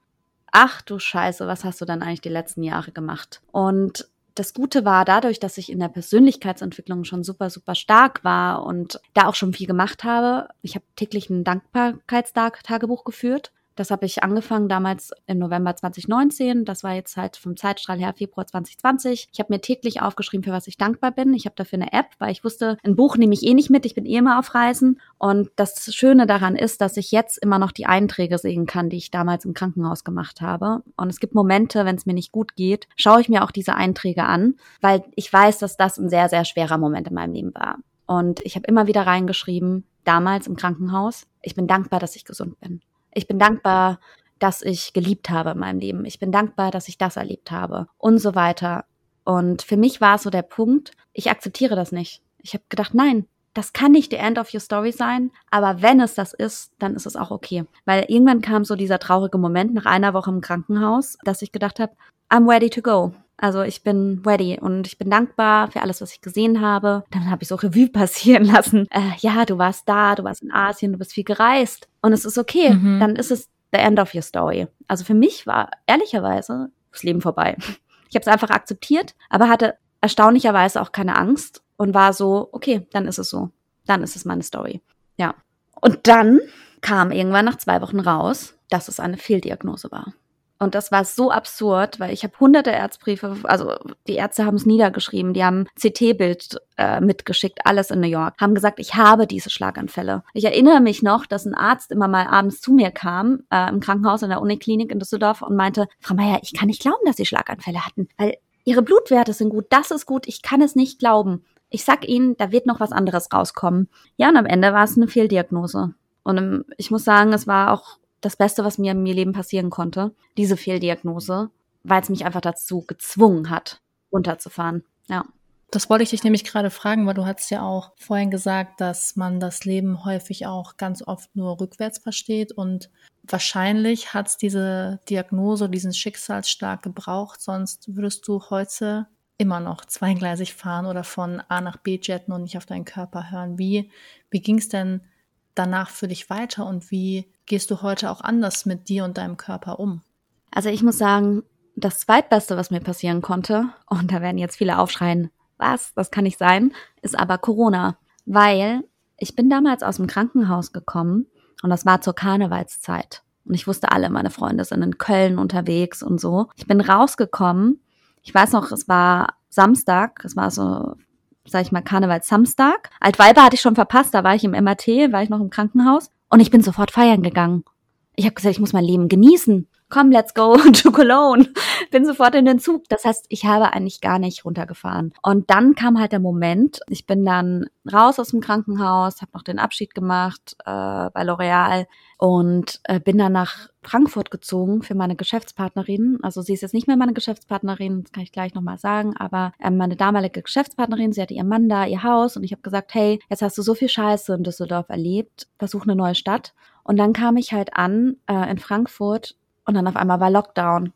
ach du Scheiße, was hast du dann eigentlich die letzten Jahre gemacht? Und das Gute war dadurch, dass ich in der Persönlichkeitsentwicklung schon super, super stark war und da auch schon viel gemacht habe. Ich habe täglich ein Dankbarkeitstagebuch geführt das habe ich angefangen damals im November 2019. Das war jetzt halt vom Zeitstrahl her Februar 2020. Ich habe mir täglich aufgeschrieben, für was ich dankbar bin. Ich habe dafür eine App, weil ich wusste, ein Buch nehme ich eh nicht mit. Ich bin eh immer auf Reisen. Und das Schöne daran ist, dass ich jetzt immer noch die Einträge sehen kann, die ich damals im Krankenhaus gemacht habe. Und es gibt Momente, wenn es mir nicht gut geht, schaue ich mir auch diese Einträge an, weil ich weiß, dass das ein sehr, sehr schwerer Moment in meinem Leben war. Und ich habe immer wieder reingeschrieben, damals im Krankenhaus, ich bin dankbar, dass ich gesund bin. Ich bin dankbar, dass ich geliebt habe in meinem Leben. Ich bin dankbar, dass ich das erlebt habe und so weiter. Und für mich war es so der Punkt, ich akzeptiere das nicht. Ich habe gedacht, nein, das kann nicht the end of your story sein, aber wenn es das ist, dann ist es auch okay. Weil irgendwann kam so dieser traurige Moment nach einer Woche im Krankenhaus, dass ich gedacht habe, I'm ready to go. Also ich bin ready und ich bin dankbar für alles, was ich gesehen habe. Dann habe ich so Revue <laughs> passieren lassen. Äh, ja, du warst da, du warst in Asien, du bist viel gereist und es ist okay. Mhm. Dann ist es the end of your story. Also für mich war ehrlicherweise das Leben vorbei. <laughs> Ich habe es einfach akzeptiert, aber hatte erstaunlicherweise auch keine Angst und war so, okay, dann ist es so. Dann ist es meine Story. Ja. Und dann kam irgendwann nach zwei Wochen raus, dass es eine Fehldiagnose war. Und das war so absurd, weil ich habe hunderte Erzbriefe, also die Ärzte haben es niedergeschrieben, die haben CT-Bild äh, mitgeschickt, alles in New York, haben gesagt, ich habe diese Schlaganfälle. Ich erinnere mich noch, dass ein Arzt immer mal abends zu mir kam, äh, im Krankenhaus in der Uniklinik in Düsseldorf und meinte, Frau Meier, ich kann nicht glauben, dass Sie Schlaganfälle hatten, weil Ihre Blutwerte sind gut, das ist gut, ich kann es nicht glauben. Ich sag Ihnen, da wird noch was anderes rauskommen. Ja, und am Ende war es eine Fehldiagnose. Und ähm, ich muss sagen, es war auch das Beste, was mir im Leben passieren konnte, diese Fehldiagnose, weil es mich einfach dazu gezwungen hat, runterzufahren. Ja. Das wollte ich dich nämlich gerade fragen, weil du hast ja auch vorhin gesagt, dass man das Leben häufig auch ganz oft nur rückwärts versteht und wahrscheinlich hat es diese Diagnose, diesen Schicksalsschlag gebraucht, sonst würdest du heute immer noch zweigleisig fahren oder von A nach B jetten und nicht auf deinen Körper hören. Wie, wie ging es denn danach für dich weiter und wie gehst du heute auch anders mit dir und deinem Körper um? Also ich muss sagen, das zweitbeste, was mir passieren konnte, <laughs> und da werden jetzt viele aufschreien, was, das kann nicht sein, ist aber Corona. Weil ich bin damals aus dem Krankenhaus gekommen und das war zur Karnevalszeit. Und ich wusste alle, meine Freunde sind in Köln unterwegs und so. Ich bin rausgekommen. Ich weiß noch, es war Samstag, es war so sag ich mal, Karnevalssamstag. Altweiber hatte ich schon verpasst, da war ich im MRT, war ich noch im Krankenhaus und ich bin sofort feiern gegangen. Ich habe gesagt, ich muss mein Leben genießen. Komm, let's go <laughs> to Cologne. Bin sofort in den Zug. Das heißt, ich habe eigentlich gar nicht runtergefahren. Und dann kam halt der Moment, ich bin dann raus aus dem Krankenhaus, habe noch den Abschied gemacht äh, bei L'Oreal und äh, bin dann nach Frankfurt gezogen für meine Geschäftspartnerin. Also sie ist jetzt nicht mehr meine Geschäftspartnerin, das kann ich gleich nochmal sagen, aber äh, meine damalige Geschäftspartnerin, sie hatte ihr Mann da, ihr Haus und ich habe gesagt, hey, jetzt hast du so viel Scheiße in Düsseldorf erlebt, versuch eine neue Stadt. Und dann kam ich halt an äh, in Frankfurt und dann auf einmal war Lockdown.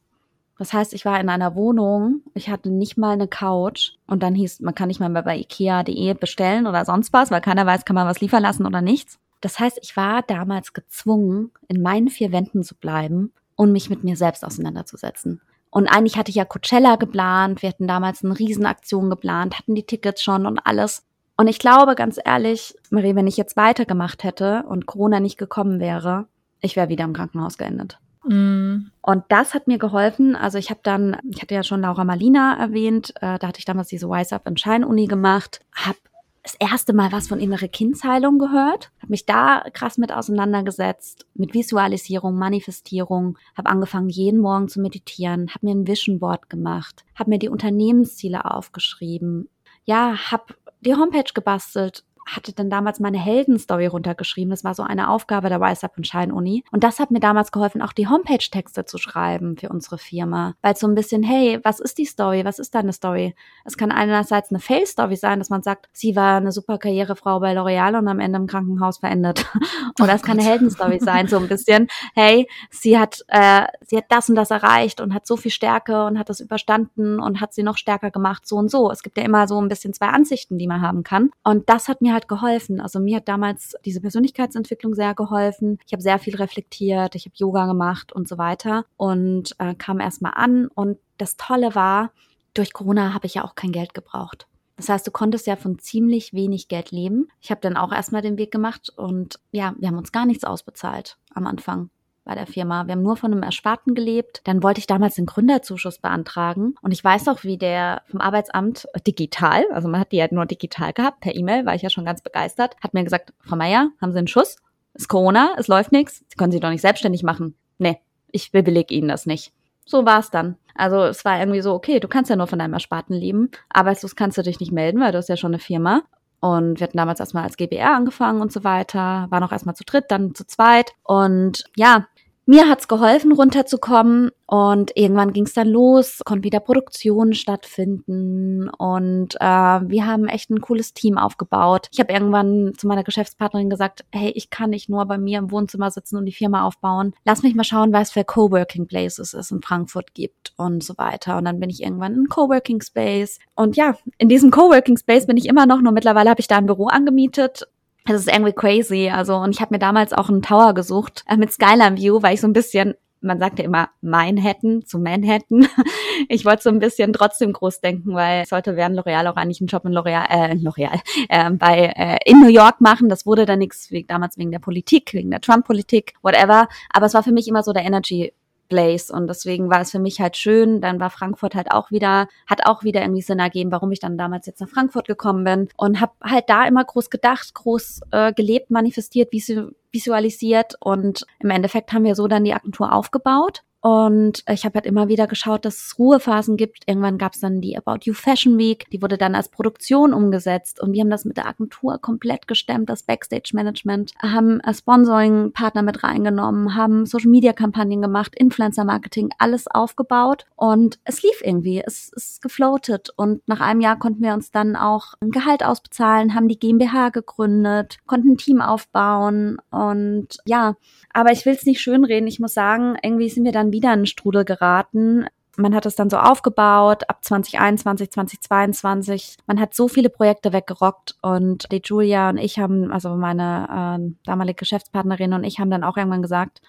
Das heißt, ich war in einer Wohnung, ich hatte nicht mal eine Couch und dann hieß, man kann nicht mal bei ikea.de bestellen oder sonst was, weil keiner weiß, kann man was liefern lassen oder nichts. Das heißt, ich war damals gezwungen, in meinen vier Wänden zu bleiben und mich mit mir selbst auseinanderzusetzen. Und eigentlich hatte ich ja Coachella geplant, wir hatten damals eine Riesenaktion geplant, hatten die Tickets schon und alles. Und ich glaube, ganz ehrlich, Marie, wenn ich jetzt weitergemacht hätte und Corona nicht gekommen wäre, ich wäre wieder im Krankenhaus geendet. Mm. Und das hat mir geholfen. Also ich habe dann, ich hatte ja schon Laura Malina erwähnt, äh, da hatte ich damals diese Wise Up in Shine Uni gemacht, habe das erste Mal was von innere Kindsheilung gehört, habe mich da krass mit auseinandergesetzt, mit Visualisierung, Manifestierung, habe angefangen jeden Morgen zu meditieren, habe mir ein Vision Board gemacht, habe mir die Unternehmensziele aufgeschrieben, ja, habe die Homepage gebastelt, hatte dann damals meine Heldenstory runtergeschrieben. Das war so eine Aufgabe der Rise Up und Shine Uni. Und das hat mir damals geholfen, auch die Homepage-Texte zu schreiben für unsere Firma. Weil so ein bisschen, hey, was ist die Story? Was ist deine Story? Es kann einerseits eine Fail-Story sein, dass man sagt, sie war eine super Karrierefrau bei L'Oreal und am Ende im Krankenhaus verendet. <laughs> Oder oh es kann eine Heldenstory sein, so ein bisschen, hey, sie hat, äh, sie hat das und das erreicht und hat so viel Stärke und hat das überstanden und hat sie noch stärker gemacht, so und so. Es gibt ja immer so ein bisschen zwei Ansichten, die man haben kann. Und das hat mir halt geholfen. Also mir hat damals diese Persönlichkeitsentwicklung sehr geholfen. Ich habe sehr viel reflektiert, ich habe Yoga gemacht und so weiter und äh, kam erstmal an. Und das Tolle war, durch Corona habe ich ja auch kein Geld gebraucht. Das heißt, du konntest ja von ziemlich wenig Geld leben. Ich habe dann auch erstmal den Weg gemacht und ja, wir haben uns gar nichts ausbezahlt am Anfang bei der Firma. Wir haben nur von einem Ersparten gelebt. Dann wollte ich damals den Gründerzuschuss beantragen. Und ich weiß auch, wie der vom Arbeitsamt digital, also man hat die ja nur digital gehabt, per E-Mail, war ich ja schon ganz begeistert, hat mir gesagt, Frau Meier, haben Sie einen Schuss? Ist Corona, es läuft nichts, Sie können sich doch nicht selbstständig machen. Nee, ich bewillige Ihnen das nicht. So war es dann. Also es war irgendwie so, okay, du kannst ja nur von deinem Ersparten leben. Arbeitslos kannst du dich nicht melden, weil du hast ja schon eine Firma. Und wir hatten damals erstmal als GBR angefangen und so weiter, waren auch erstmal zu dritt, dann zu zweit. Und ja, mir hat's geholfen, runterzukommen und irgendwann ging's dann los, konnte wieder Produktion stattfinden und äh, wir haben echt ein cooles Team aufgebaut. Ich habe irgendwann zu meiner Geschäftspartnerin gesagt, hey, ich kann nicht nur bei mir im Wohnzimmer sitzen und die Firma aufbauen. Lass mich mal schauen, was für Coworking Places es in Frankfurt gibt und so weiter. Und dann bin ich irgendwann in Coworking Space und ja, in diesem Coworking Space bin ich immer noch, nur mittlerweile habe ich da ein Büro angemietet es ist irgendwie crazy. Also, und ich habe mir damals auch einen Tower gesucht äh, mit Skyline View, weil ich so ein bisschen, man sagt ja immer Manhattan zu Manhattan. <laughs> ich wollte so ein bisschen trotzdem groß denken, weil ich sollte während L'Oreal auch eigentlich einen Job in L'Oreal, äh, L'Oreal, äh, bei äh, in New York machen. Das wurde dann nichts, damals wegen der Politik, wegen der Trump-Politik, whatever. Aber es war für mich immer so der Energy Place. Und deswegen war es für mich halt schön. Dann war Frankfurt halt auch wieder, hat auch wieder irgendwie Sinn ergeben, warum ich dann damals jetzt nach Frankfurt gekommen bin. Und habe halt da immer groß gedacht, groß äh, gelebt, manifestiert, visualisiert. Und im Endeffekt haben wir so dann die Agentur aufgebaut und ich habe halt immer wieder geschaut, dass es Ruhephasen gibt. Irgendwann gab es dann die About You Fashion Week, die wurde dann als Produktion umgesetzt. Und wir haben das mit der Agentur komplett gestemmt, das Backstage Management, haben Sponsoring-Partner mit reingenommen, haben Social Media Kampagnen gemacht, Influencer Marketing, alles aufgebaut. Und es lief irgendwie, es ist gefloatet. Und nach einem Jahr konnten wir uns dann auch ein Gehalt ausbezahlen, haben die GmbH gegründet, konnten ein Team aufbauen. Und ja, aber ich will es nicht schönreden. Ich muss sagen, irgendwie sind wir dann wieder in den Strudel geraten. Man hat es dann so aufgebaut ab 2021, 2022. Man hat so viele Projekte weggerockt und die Julia und ich haben, also meine äh, damalige Geschäftspartnerin und ich haben dann auch irgendwann gesagt,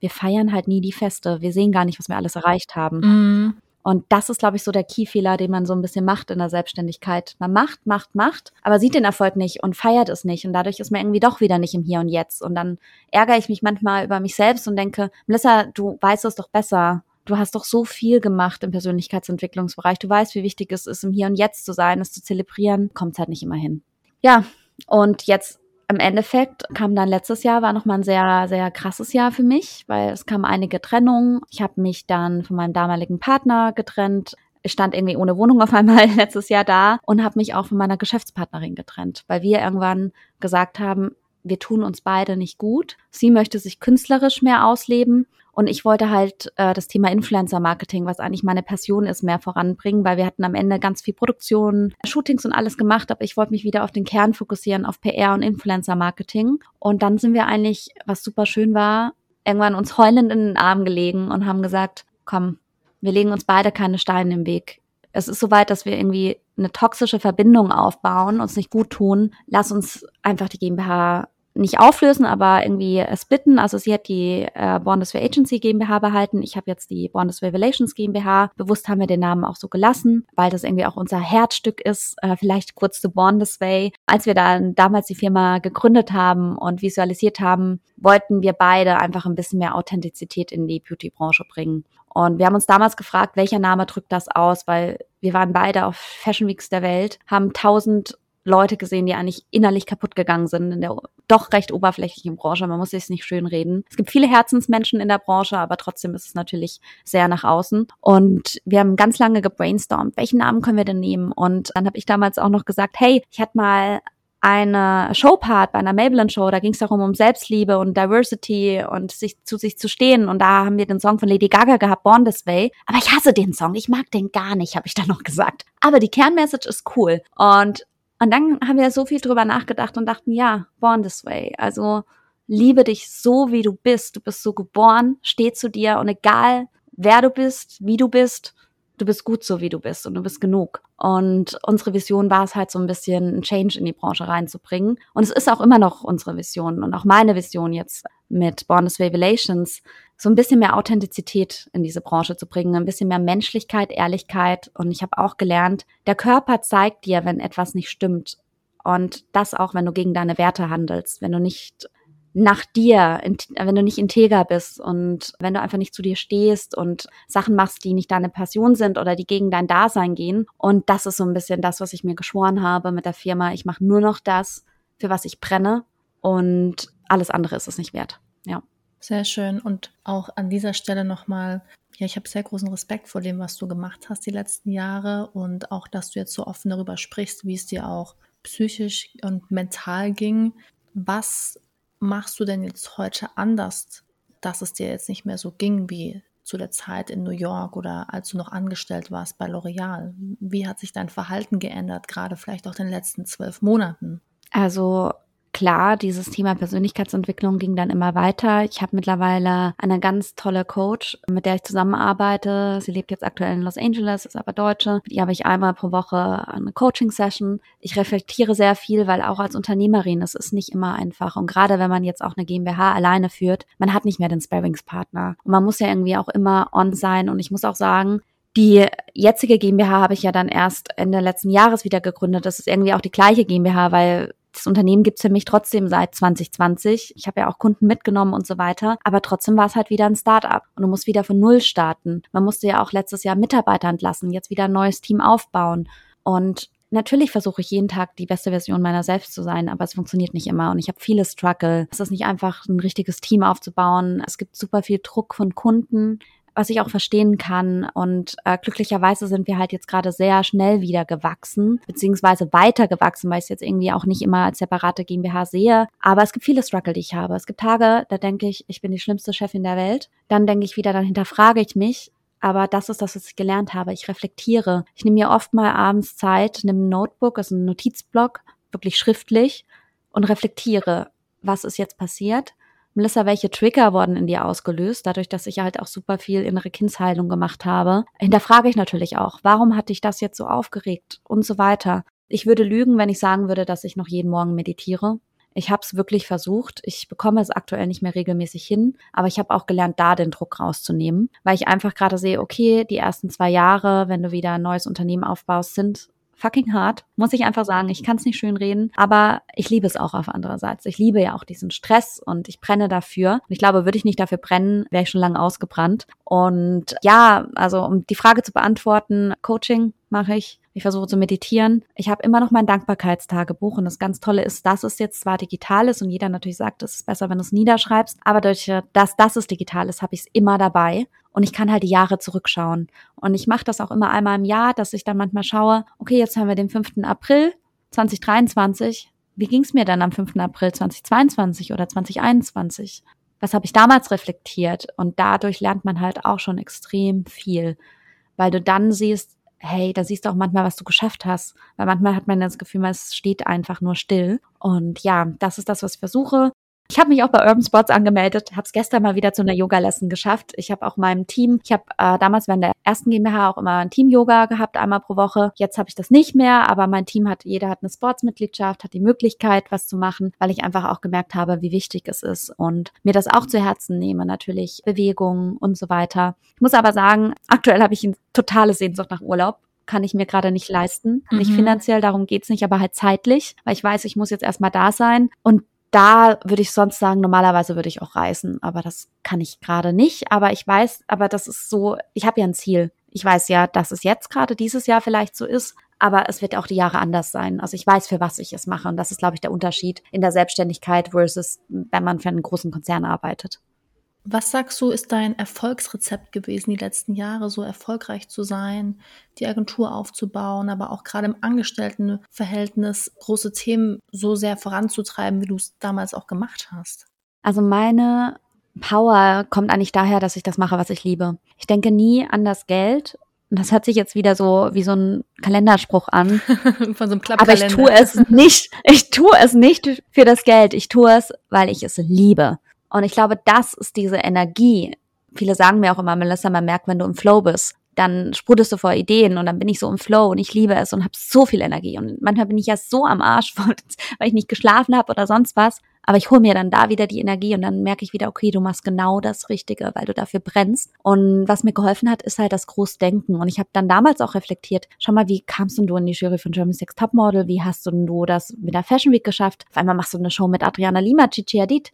wir feiern halt nie die Feste. Wir sehen gar nicht, was wir alles erreicht haben. Mm. Und das ist, glaube ich, so der Key-Fehler, den man so ein bisschen macht in der Selbstständigkeit. Man macht, macht, macht, aber sieht den Erfolg nicht und feiert es nicht. Und dadurch ist man irgendwie doch wieder nicht im Hier und Jetzt. Und dann ärgere ich mich manchmal über mich selbst und denke, Melissa, du weißt es doch besser. Du hast doch so viel gemacht im Persönlichkeitsentwicklungsbereich. Du weißt, wie wichtig es ist, im Hier und Jetzt zu sein, es zu zelebrieren. Kommt halt nicht immer hin. Ja, und jetzt im Endeffekt kam dann letztes Jahr, war nochmal ein sehr, sehr krasses Jahr für mich, weil es kamen einige Trennungen. Ich habe mich dann von meinem damaligen Partner getrennt. Ich stand irgendwie ohne Wohnung auf einmal <laughs> letztes Jahr da und habe mich auch von meiner Geschäftspartnerin getrennt, weil wir irgendwann gesagt haben, wir tun uns beide nicht gut. Sie möchte sich künstlerisch mehr ausleben und ich wollte halt äh, das Thema Influencer-Marketing, was eigentlich meine Passion ist, mehr voranbringen, weil wir hatten am Ende ganz viel Produktion, Shootings und alles gemacht, aber ich wollte mich wieder auf den Kern fokussieren, auf PR und Influencer-Marketing. Und dann sind wir eigentlich, was super schön war, irgendwann uns heulend in den Arm gelegen und haben gesagt, komm, wir legen uns beide keine Steine im Weg. Es ist soweit, dass wir irgendwie eine toxische Verbindung aufbauen, uns nicht gut tun. Lass uns einfach die GmbH nicht auflösen, aber irgendwie äh, splitten. Also sie hat die äh, Bondesware Agency GmbH behalten. Ich habe jetzt die Bondesware Relations GmbH. Bewusst haben wir den Namen auch so gelassen, weil das irgendwie auch unser Herzstück ist. Äh, vielleicht kurz zu Bondesway. Als wir dann damals die Firma gegründet haben und visualisiert haben, wollten wir beide einfach ein bisschen mehr Authentizität in die Beauty-Branche bringen. Und wir haben uns damals gefragt, welcher Name drückt das aus, weil wir waren beide auf Fashion Weeks der Welt, haben tausend Leute gesehen, die eigentlich innerlich kaputt gegangen sind in der doch recht oberflächlichen Branche. Man muss sich nicht schön reden. Es gibt viele Herzensmenschen in der Branche, aber trotzdem ist es natürlich sehr nach außen. Und wir haben ganz lange gebrainstormt, welchen Namen können wir denn nehmen? Und dann habe ich damals auch noch gesagt, hey, ich hatte mal eine Showpart bei einer Maybelline Show, da ging es darum um Selbstliebe und Diversity und sich zu sich zu stehen und da haben wir den Song von Lady Gaga gehabt, Born This Way, aber ich hasse den Song, ich mag den gar nicht, habe ich dann noch gesagt. Aber die Kernmessage ist cool und und dann haben wir so viel drüber nachgedacht und dachten, ja, born this way. Also liebe dich so, wie du bist. Du bist so geboren, steh zu dir und egal, wer du bist, wie du bist, du bist gut so, wie du bist und du bist genug. Und unsere Vision war es halt so ein bisschen, einen Change in die Branche reinzubringen. Und es ist auch immer noch unsere Vision und auch meine Vision jetzt mit Born This Revelations, so ein bisschen mehr Authentizität in diese Branche zu bringen, ein bisschen mehr Menschlichkeit, Ehrlichkeit. Und ich habe auch gelernt, der Körper zeigt dir, wenn etwas nicht stimmt. Und das auch, wenn du gegen deine Werte handelst, wenn du nicht nach dir, wenn du nicht integer bist und wenn du einfach nicht zu dir stehst und Sachen machst, die nicht deine Passion sind oder die gegen dein Dasein gehen. Und das ist so ein bisschen das, was ich mir geschworen habe mit der Firma. Ich mache nur noch das, für was ich brenne und alles andere ist es nicht wert. Ja. Sehr schön. Und auch an dieser Stelle nochmal, ja, ich habe sehr großen Respekt vor dem, was du gemacht hast die letzten Jahre und auch, dass du jetzt so offen darüber sprichst, wie es dir auch psychisch und mental ging. Was machst du denn jetzt heute anders, dass es dir jetzt nicht mehr so ging wie zu der Zeit in New York oder als du noch angestellt warst bei L'Oreal? Wie hat sich dein Verhalten geändert, gerade vielleicht auch in den letzten zwölf Monaten? Also klar, dieses Thema Persönlichkeitsentwicklung ging dann immer weiter. Ich habe mittlerweile eine ganz tolle Coach, mit der ich zusammenarbeite. Sie lebt jetzt aktuell in Los Angeles, ist aber Deutsche. Mit ihr habe ich einmal pro Woche eine Coaching-Session. Ich reflektiere sehr viel, weil auch als Unternehmerin, es ist nicht immer einfach. Und gerade wenn man jetzt auch eine GmbH alleine führt, man hat nicht mehr den Sparringspartner. Und man muss ja irgendwie auch immer on sein. Und ich muss auch sagen, die jetzige GmbH habe ich ja dann erst Ende letzten Jahres wieder gegründet. Das ist irgendwie auch die gleiche GmbH, weil das Unternehmen gibt's für mich trotzdem seit 2020. Ich habe ja auch Kunden mitgenommen und so weiter. Aber trotzdem war es halt wieder ein Start-up und du musst wieder von Null starten. Man musste ja auch letztes Jahr Mitarbeiter entlassen, jetzt wieder ein neues Team aufbauen. Und natürlich versuche ich jeden Tag die beste Version meiner selbst zu sein, aber es funktioniert nicht immer und ich habe viele Struggle. Es ist nicht einfach ein richtiges Team aufzubauen. Es gibt super viel Druck von Kunden was ich auch verstehen kann. Und äh, glücklicherweise sind wir halt jetzt gerade sehr schnell wieder gewachsen, beziehungsweise weiter gewachsen, weil ich es jetzt irgendwie auch nicht immer als separate GmbH sehe. Aber es gibt viele Struggle, die ich habe. Es gibt Tage, da denke ich, ich bin die schlimmste Chefin der Welt. Dann denke ich wieder, dann hinterfrage ich mich. Aber das ist das, was ich gelernt habe. Ich reflektiere. Ich nehme mir oft mal abends Zeit, nehme ein Notebook, also einen Notizblock, wirklich schriftlich und reflektiere, was ist jetzt passiert Melissa, welche Trigger wurden in dir ausgelöst, dadurch, dass ich halt auch super viel innere Kindsheilung gemacht habe? Hinterfrage ich natürlich auch, warum hat dich das jetzt so aufgeregt und so weiter. Ich würde lügen, wenn ich sagen würde, dass ich noch jeden Morgen meditiere. Ich habe es wirklich versucht. Ich bekomme es aktuell nicht mehr regelmäßig hin, aber ich habe auch gelernt, da den Druck rauszunehmen, weil ich einfach gerade sehe, okay, die ersten zwei Jahre, wenn du wieder ein neues Unternehmen aufbaust, sind fucking hart, muss ich einfach sagen. Ich kann es nicht schön reden, aber ich liebe es auch auf andererseits. Ich liebe ja auch diesen Stress und ich brenne dafür. Und ich glaube, würde ich nicht dafür brennen, wäre ich schon lange ausgebrannt. Und ja, also um die Frage zu beantworten, Coaching mache ich. Ich versuche zu meditieren. Ich habe immer noch mein Dankbarkeitstagebuch und das ganz Tolle ist, dass es jetzt zwar digital ist und jeder natürlich sagt, es ist besser, wenn du es niederschreibst, aber durch das, dass es digital ist, habe ich es immer dabei und ich kann halt die Jahre zurückschauen. Und ich mache das auch immer einmal im Jahr, dass ich dann manchmal schaue, okay, jetzt haben wir den 5. April 2023. Wie ging es mir dann am 5. April 2022 oder 2021? Was habe ich damals reflektiert? Und dadurch lernt man halt auch schon extrem viel, weil du dann siehst, hey, da siehst du auch manchmal, was du geschafft hast. Weil manchmal hat man das Gefühl, es steht einfach nur still. Und ja, das ist das, was ich versuche. Ich habe mich auch bei Urban Sports angemeldet, habe es gestern mal wieder zu einer Yoga-Lesson geschafft. Ich habe auch meinem Team, ich habe äh, damals während der ersten GmbH auch immer ein Team-Yoga gehabt, einmal pro Woche. Jetzt habe ich das nicht mehr, aber mein Team hat, jeder hat eine Sportsmitgliedschaft, hat die Möglichkeit, was zu machen, weil ich einfach auch gemerkt habe, wie wichtig es ist und mir das auch zu Herzen nehme, natürlich Bewegung und so weiter. Ich muss aber sagen, aktuell habe ich eine totale Sehnsucht nach Urlaub kann ich mir gerade nicht leisten. Mhm. Nicht finanziell, darum geht's nicht, aber halt zeitlich, weil ich weiß, ich muss jetzt erstmal da sein. Und da würde ich sonst sagen, normalerweise würde ich auch reisen, aber das kann ich gerade nicht. Aber ich weiß, aber das ist so, ich habe ja ein Ziel. Ich weiß ja, dass es jetzt gerade dieses Jahr vielleicht so ist, aber es wird auch die Jahre anders sein. Also ich weiß, für was ich es mache. Und das ist, glaube ich, der Unterschied in der Selbstständigkeit versus, wenn man für einen großen Konzern arbeitet. Was sagst du, ist dein Erfolgsrezept gewesen, die letzten Jahre so erfolgreich zu sein, die Agentur aufzubauen, aber auch gerade im Angestelltenverhältnis große Themen so sehr voranzutreiben, wie du es damals auch gemacht hast? Also meine Power kommt eigentlich daher, dass ich das mache, was ich liebe. Ich denke nie an das Geld. Und das hört sich jetzt wieder so wie so ein Kalenderspruch an. <laughs> Von so einem Aber ich tue es nicht. Ich tue es nicht für das Geld. Ich tue es, weil ich es liebe. Und ich glaube, das ist diese Energie. Viele sagen mir auch immer, Melissa, man merkt, wenn du im Flow bist, dann sprudelst du vor Ideen und dann bin ich so im Flow und ich liebe es und habe so viel Energie. Und manchmal bin ich ja so am Arsch, <laughs> weil ich nicht geschlafen habe oder sonst was. Aber ich hole mir dann da wieder die Energie und dann merke ich wieder, okay, du machst genau das Richtige, weil du dafür brennst. Und was mir geholfen hat, ist halt das Großdenken. Und ich habe dann damals auch reflektiert, schau mal, wie kamst du in die Jury von German Sex Topmodel? Wie hast du das mit der Fashion Week geschafft? Auf einmal machst du eine Show mit Adriana Lima, Chichi Hadid.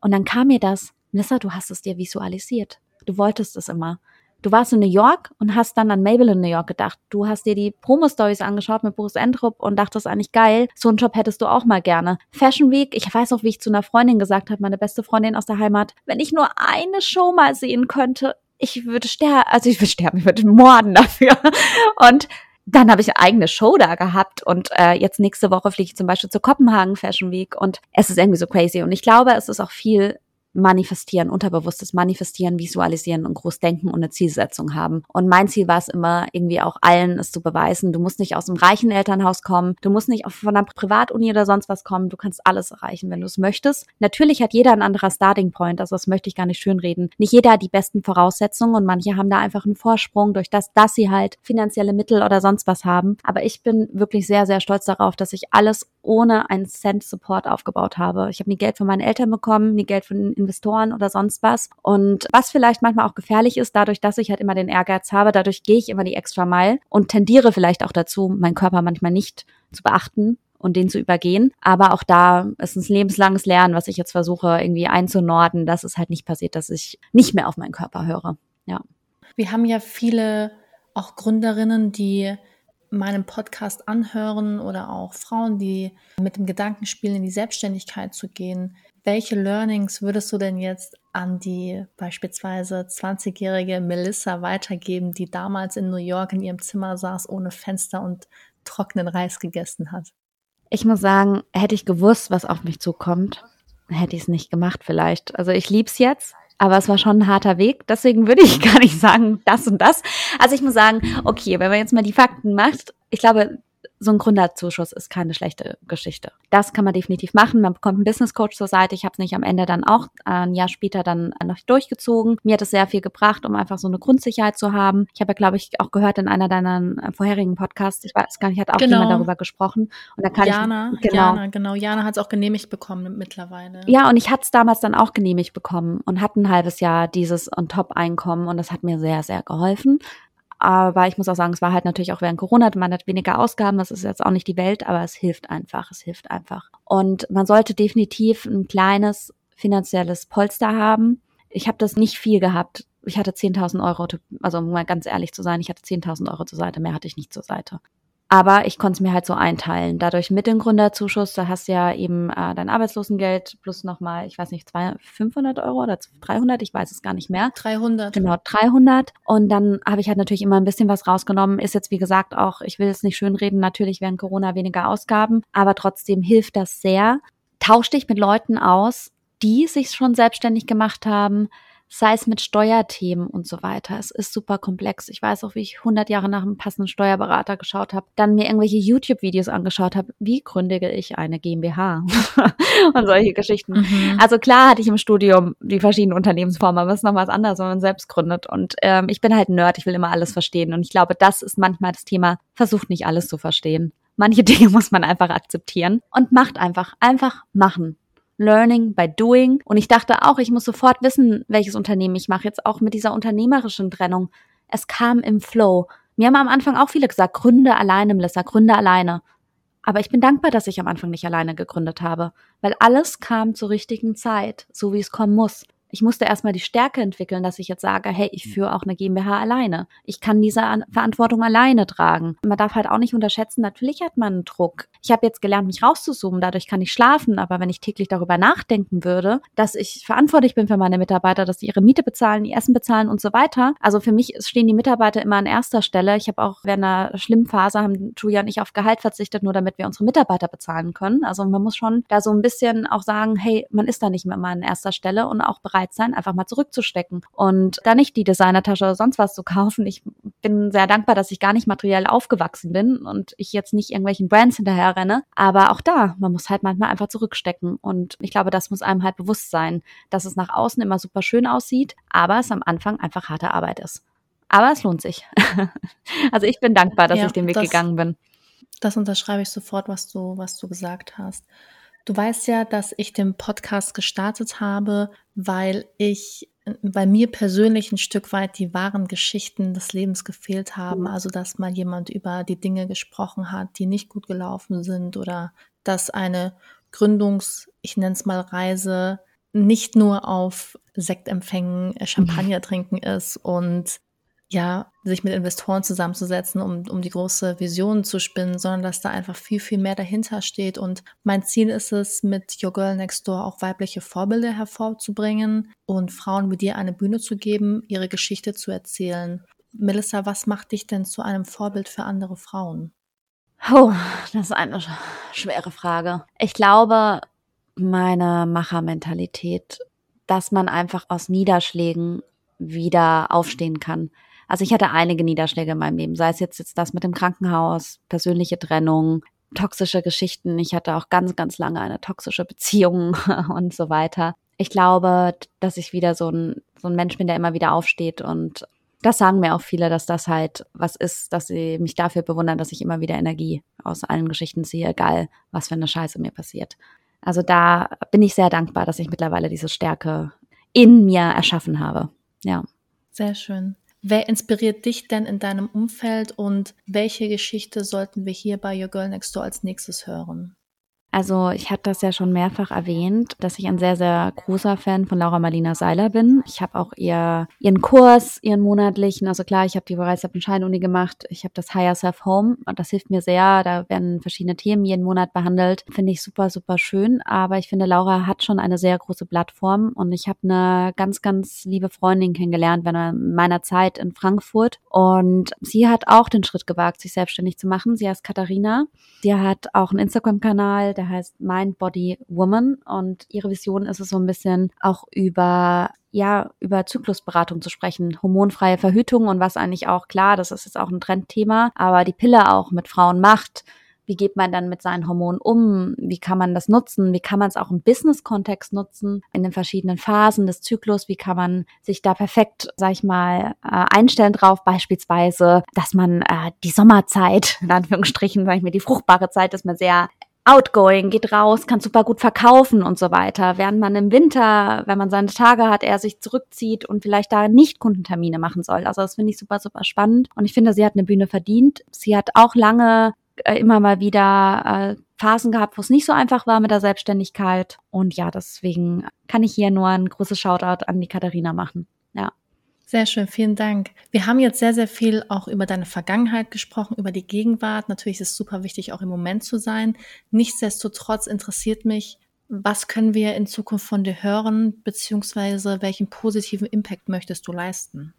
Und dann kam mir das, Nissa, du hast es dir visualisiert. Du wolltest es immer. Du warst in New York und hast dann an Mabel in New York gedacht. Du hast dir die Promo-Stories angeschaut mit Boris Entrup und dachtest eigentlich geil, so einen Job hättest du auch mal gerne. Fashion Week, ich weiß auch, wie ich zu einer Freundin gesagt habe, meine beste Freundin aus der Heimat, wenn ich nur eine Show mal sehen könnte, ich würde sterben, also ich würde sterben, ich würde morden dafür. Und dann habe ich eine eigene Show da gehabt und äh, jetzt nächste Woche fliege ich zum Beispiel zur Kopenhagen Fashion Week und es ist irgendwie so crazy. Und ich glaube, es ist auch viel manifestieren, unterbewusstes Manifestieren, visualisieren und groß denken und eine Zielsetzung haben. Und mein Ziel war es immer, irgendwie auch allen es zu beweisen. Du musst nicht aus einem reichen Elternhaus kommen, du musst nicht von einer Privatuni oder sonst was kommen, du kannst alles erreichen, wenn du es möchtest. Natürlich hat jeder ein anderer Starting Point, also das möchte ich gar nicht schönreden. Nicht jeder hat die besten Voraussetzungen und manche haben da einfach einen Vorsprung durch das, dass sie halt finanzielle Mittel oder sonst was haben. Aber ich bin wirklich sehr, sehr stolz darauf, dass ich alles ohne einen Cent Support aufgebaut habe. Ich habe nie Geld von meinen Eltern bekommen, nie Geld von Investoren oder sonst was. Und was vielleicht manchmal auch gefährlich ist, dadurch, dass ich halt immer den Ehrgeiz habe, dadurch gehe ich immer die extra Mile und tendiere vielleicht auch dazu, meinen Körper manchmal nicht zu beachten und den zu übergehen. Aber auch da ist ein lebenslanges Lernen, was ich jetzt versuche irgendwie einzunorden, dass es halt nicht passiert, dass ich nicht mehr auf meinen Körper höre. Ja. Wir haben ja viele auch Gründerinnen, die meinen Podcast anhören oder auch Frauen, die mit dem Gedanken spielen, in die Selbstständigkeit zu gehen. Welche Learnings würdest du denn jetzt an die beispielsweise 20-jährige Melissa weitergeben, die damals in New York in ihrem Zimmer saß, ohne Fenster und trockenen Reis gegessen hat? Ich muss sagen, hätte ich gewusst, was auf mich zukommt, hätte ich es nicht gemacht vielleicht. Also ich lieb's jetzt, aber es war schon ein harter Weg. Deswegen würde ich <laughs> gar nicht sagen, das und das. Also ich muss sagen, okay, wenn man jetzt mal die Fakten macht, ich glaube, so ein Gründerzuschuss ist keine schlechte Geschichte. Das kann man definitiv machen. Man bekommt einen Business Coach zur Seite. Ich habe es nicht am Ende dann auch ein Jahr später dann noch durchgezogen. Mir hat es sehr viel gebracht, um einfach so eine Grundsicherheit zu haben. Ich habe ja, glaube ich, auch gehört in einer deiner äh, vorherigen Podcasts, ich weiß gar nicht, hat auch genau. jemand darüber gesprochen. Und da kann Jana, ich, <laughs> genau. Jana, genau. Jana hat es auch genehmigt bekommen mittlerweile. Ja, und ich hatte es damals dann auch genehmigt bekommen und hatte ein halbes Jahr dieses On-Top-Einkommen und das hat mir sehr, sehr geholfen. Aber ich muss auch sagen, es war halt natürlich auch während Corona, man hat weniger Ausgaben, das ist jetzt auch nicht die Welt, aber es hilft einfach, es hilft einfach. Und man sollte definitiv ein kleines finanzielles Polster haben. Ich habe das nicht viel gehabt. Ich hatte 10.000 Euro, also um mal ganz ehrlich zu sein, ich hatte 10.000 Euro zur Seite, mehr hatte ich nicht zur Seite. Aber ich konnte es mir halt so einteilen. Dadurch mit dem Gründerzuschuss, da hast du ja eben äh, dein Arbeitslosengeld plus nochmal, ich weiß nicht, 200, 500 Euro oder 300, ich weiß es gar nicht mehr. 300. Genau, 300. Und dann habe ich halt natürlich immer ein bisschen was rausgenommen. Ist jetzt, wie gesagt, auch, ich will es nicht schönreden, natürlich während Corona weniger Ausgaben, aber trotzdem hilft das sehr. Tausch dich mit Leuten aus, die sich schon selbstständig gemacht haben, sei es mit Steuerthemen und so weiter. Es ist super komplex. Ich weiß auch, wie ich 100 Jahre nach einem passenden Steuerberater geschaut habe, dann mir irgendwelche YouTube-Videos angeschaut habe, wie gründige ich eine GmbH <laughs> und solche Geschichten. Mhm. Also klar hatte ich im Studium die verschiedenen Unternehmensformen, aber es ist noch was anderes, wenn man selbst gründet. Und ähm, ich bin halt ein Nerd, ich will immer alles verstehen. Und ich glaube, das ist manchmal das Thema, versucht nicht alles zu verstehen. Manche <laughs> Dinge muss man einfach akzeptieren und macht einfach, einfach machen. Learning by Doing. Und ich dachte auch, ich muss sofort wissen, welches Unternehmen ich mache. Jetzt auch mit dieser unternehmerischen Trennung. Es kam im Flow. Mir haben am Anfang auch viele gesagt, gründe alleine, Melissa, gründe alleine. Aber ich bin dankbar, dass ich am Anfang nicht alleine gegründet habe, weil alles kam zur richtigen Zeit, so wie es kommen muss. Ich musste erstmal die Stärke entwickeln, dass ich jetzt sage, hey, ich führe auch eine GmbH alleine. Ich kann diese Verantwortung alleine tragen. Man darf halt auch nicht unterschätzen, natürlich hat man einen Druck. Ich habe jetzt gelernt, mich rauszuzoomen, dadurch kann ich schlafen, aber wenn ich täglich darüber nachdenken würde, dass ich verantwortlich bin für meine Mitarbeiter, dass sie ihre Miete bezahlen, ihr Essen bezahlen und so weiter. Also für mich stehen die Mitarbeiter immer an erster Stelle. Ich habe auch während einer schlimmen Phase haben Julia und ich auf Gehalt verzichtet, nur damit wir unsere Mitarbeiter bezahlen können. Also man muss schon da so ein bisschen auch sagen, hey, man ist da nicht mehr mal an erster Stelle und auch bereit bereit sein, einfach mal zurückzustecken und da nicht die Designertasche oder sonst was zu kaufen. Ich bin sehr dankbar, dass ich gar nicht materiell aufgewachsen bin und ich jetzt nicht irgendwelchen Brands hinterher renne. Aber auch da, man muss halt manchmal einfach zurückstecken. Und ich glaube, das muss einem halt bewusst sein, dass es nach außen immer super schön aussieht, aber es am Anfang einfach harte Arbeit ist. Aber es lohnt sich. <laughs> also ich bin dankbar, dass ja, ich den Weg das, gegangen bin. Das unterschreibe ich sofort, was du, was du gesagt hast. Du weißt ja, dass ich den Podcast gestartet habe, weil ich, weil mir persönlich ein Stück weit die wahren Geschichten des Lebens gefehlt haben. Also, dass mal jemand über die Dinge gesprochen hat, die nicht gut gelaufen sind oder dass eine Gründungs, ich nenne es mal Reise, nicht nur auf Sektempfängen, äh, Champagner trinken ist und ja, sich mit Investoren zusammenzusetzen, um, um die große Vision zu spinnen, sondern dass da einfach viel, viel mehr dahinter steht. Und mein Ziel ist es, mit Your Girl Next Door auch weibliche Vorbilder hervorzubringen und Frauen wie dir eine Bühne zu geben, ihre Geschichte zu erzählen. Melissa, was macht dich denn zu einem Vorbild für andere Frauen? Oh, das ist eine schwere Frage. Ich glaube, meine Machermentalität, dass man einfach aus Niederschlägen wieder aufstehen kann. Also ich hatte einige Niederschläge in meinem Leben, sei es jetzt, jetzt das mit dem Krankenhaus, persönliche Trennung, toxische Geschichten. Ich hatte auch ganz, ganz lange eine toxische Beziehung <laughs> und so weiter. Ich glaube, dass ich wieder so ein, so ein Mensch bin, der immer wieder aufsteht und das sagen mir auch viele, dass das halt was ist, dass sie mich dafür bewundern, dass ich immer wieder Energie aus allen Geschichten ziehe, egal was für eine Scheiße mir passiert. Also da bin ich sehr dankbar, dass ich mittlerweile diese Stärke in mir erschaffen habe. Ja. Sehr schön. Wer inspiriert dich denn in deinem Umfeld und welche Geschichte sollten wir hier bei Your Girl Next Door als nächstes hören? Also ich hatte das ja schon mehrfach erwähnt, dass ich ein sehr, sehr großer Fan von Laura Marlina Seiler bin. Ich habe auch ihr, ihren Kurs, ihren monatlichen, also klar, ich habe die bereits ab Schein-Uni gemacht. Ich habe das Higher Self Home und das hilft mir sehr. Da werden verschiedene Themen jeden Monat behandelt. Finde ich super, super schön. Aber ich finde, Laura hat schon eine sehr große Plattform und ich habe eine ganz, ganz liebe Freundin kennengelernt in meiner Zeit in Frankfurt und sie hat auch den Schritt gewagt, sich selbstständig zu machen. Sie heißt Katharina. Sie hat auch einen Instagram-Kanal, der heißt Mind Body Woman und ihre Vision ist es so ein bisschen auch über ja, über Zyklusberatung zu sprechen, hormonfreie Verhütung und was eigentlich auch klar, das ist jetzt auch ein Trendthema, aber die Pille auch mit Frauen macht, wie geht man dann mit seinen Hormonen um? Wie kann man das nutzen? Wie kann man es auch im Business-Kontext nutzen? In den verschiedenen Phasen des Zyklus? Wie kann man sich da perfekt, sag ich mal, äh, einstellen drauf? Beispielsweise, dass man äh, die Sommerzeit, in Anführungsstrichen, sag ich mir, die fruchtbare Zeit, dass man sehr outgoing, geht raus, kann super gut verkaufen und so weiter. Während man im Winter, wenn man seine Tage hat, er sich zurückzieht und vielleicht da nicht Kundentermine machen soll. Also das finde ich super, super spannend. Und ich finde, sie hat eine Bühne verdient. Sie hat auch lange äh, immer mal wieder äh, Phasen gehabt, wo es nicht so einfach war mit der Selbstständigkeit. Und ja, deswegen kann ich hier nur ein großes Shoutout an die Katharina machen. Ja. Sehr schön, vielen Dank. Wir haben jetzt sehr, sehr viel auch über deine Vergangenheit gesprochen, über die Gegenwart. Natürlich ist es super wichtig, auch im Moment zu sein. Nichtsdestotrotz interessiert mich, was können wir in Zukunft von dir hören, beziehungsweise welchen positiven Impact möchtest du leisten?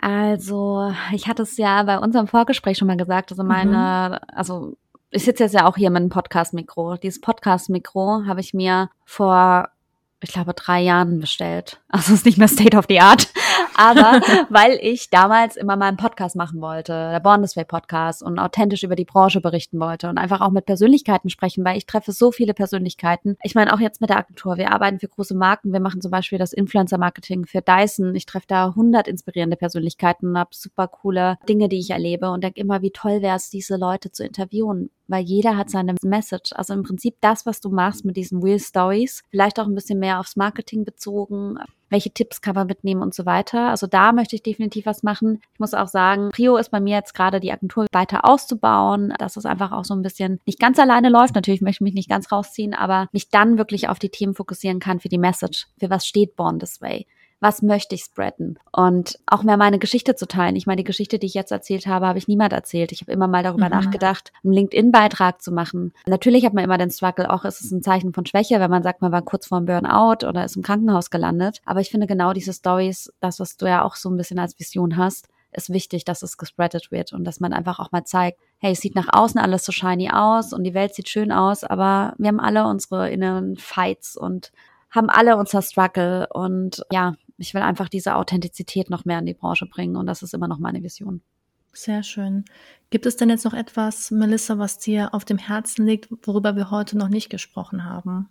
Also, ich hatte es ja bei unserem Vorgespräch schon mal gesagt. Also meine, mhm. also ich sitze jetzt ja auch hier mit einem Podcast-Mikro. Dieses Podcast-Mikro habe ich mir vor ich glaube, drei Jahren bestellt. Also ist nicht mehr State of the Art. Aber weil ich damals immer mal einen Podcast machen wollte, der Bondesway Podcast und authentisch über die Branche berichten wollte und einfach auch mit Persönlichkeiten sprechen, weil ich treffe so viele Persönlichkeiten. Ich meine, auch jetzt mit der Agentur. Wir arbeiten für große Marken. Wir machen zum Beispiel das Influencer-Marketing für Dyson. Ich treffe da 100 inspirierende Persönlichkeiten und habe super coole Dinge, die ich erlebe und denke immer, wie toll wäre es, diese Leute zu interviewen weil jeder hat seine Message. Also im Prinzip das, was du machst mit diesen Real Stories, vielleicht auch ein bisschen mehr aufs Marketing bezogen. Welche Tipps kann man mitnehmen und so weiter. Also da möchte ich definitiv was machen. Ich muss auch sagen, Prio ist bei mir jetzt gerade die Agentur weiter auszubauen, dass es einfach auch so ein bisschen nicht ganz alleine läuft. Natürlich möchte ich mich nicht ganz rausziehen, aber mich dann wirklich auf die Themen fokussieren kann für die Message. Für was steht Born This Way? Was möchte ich spreaden und auch mehr meine Geschichte zu teilen. Ich meine, die Geschichte, die ich jetzt erzählt habe, habe ich niemand erzählt. Ich habe immer mal darüber mhm. nachgedacht, einen LinkedIn-Beitrag zu machen. Natürlich hat man immer den Struggle, auch ist es ein Zeichen von Schwäche, wenn man sagt, man war kurz vor einem Burnout oder ist im Krankenhaus gelandet. Aber ich finde genau diese Stories, das, was du ja auch so ein bisschen als Vision hast, ist wichtig, dass es gespreadet wird und dass man einfach auch mal zeigt, hey, es sieht nach außen alles so shiny aus und die Welt sieht schön aus, aber wir haben alle unsere inneren Fights und haben alle unser Struggle und ja, ich will einfach diese Authentizität noch mehr in die Branche bringen und das ist immer noch meine Vision. Sehr schön. Gibt es denn jetzt noch etwas, Melissa, was dir auf dem Herzen liegt, worüber wir heute noch nicht gesprochen haben?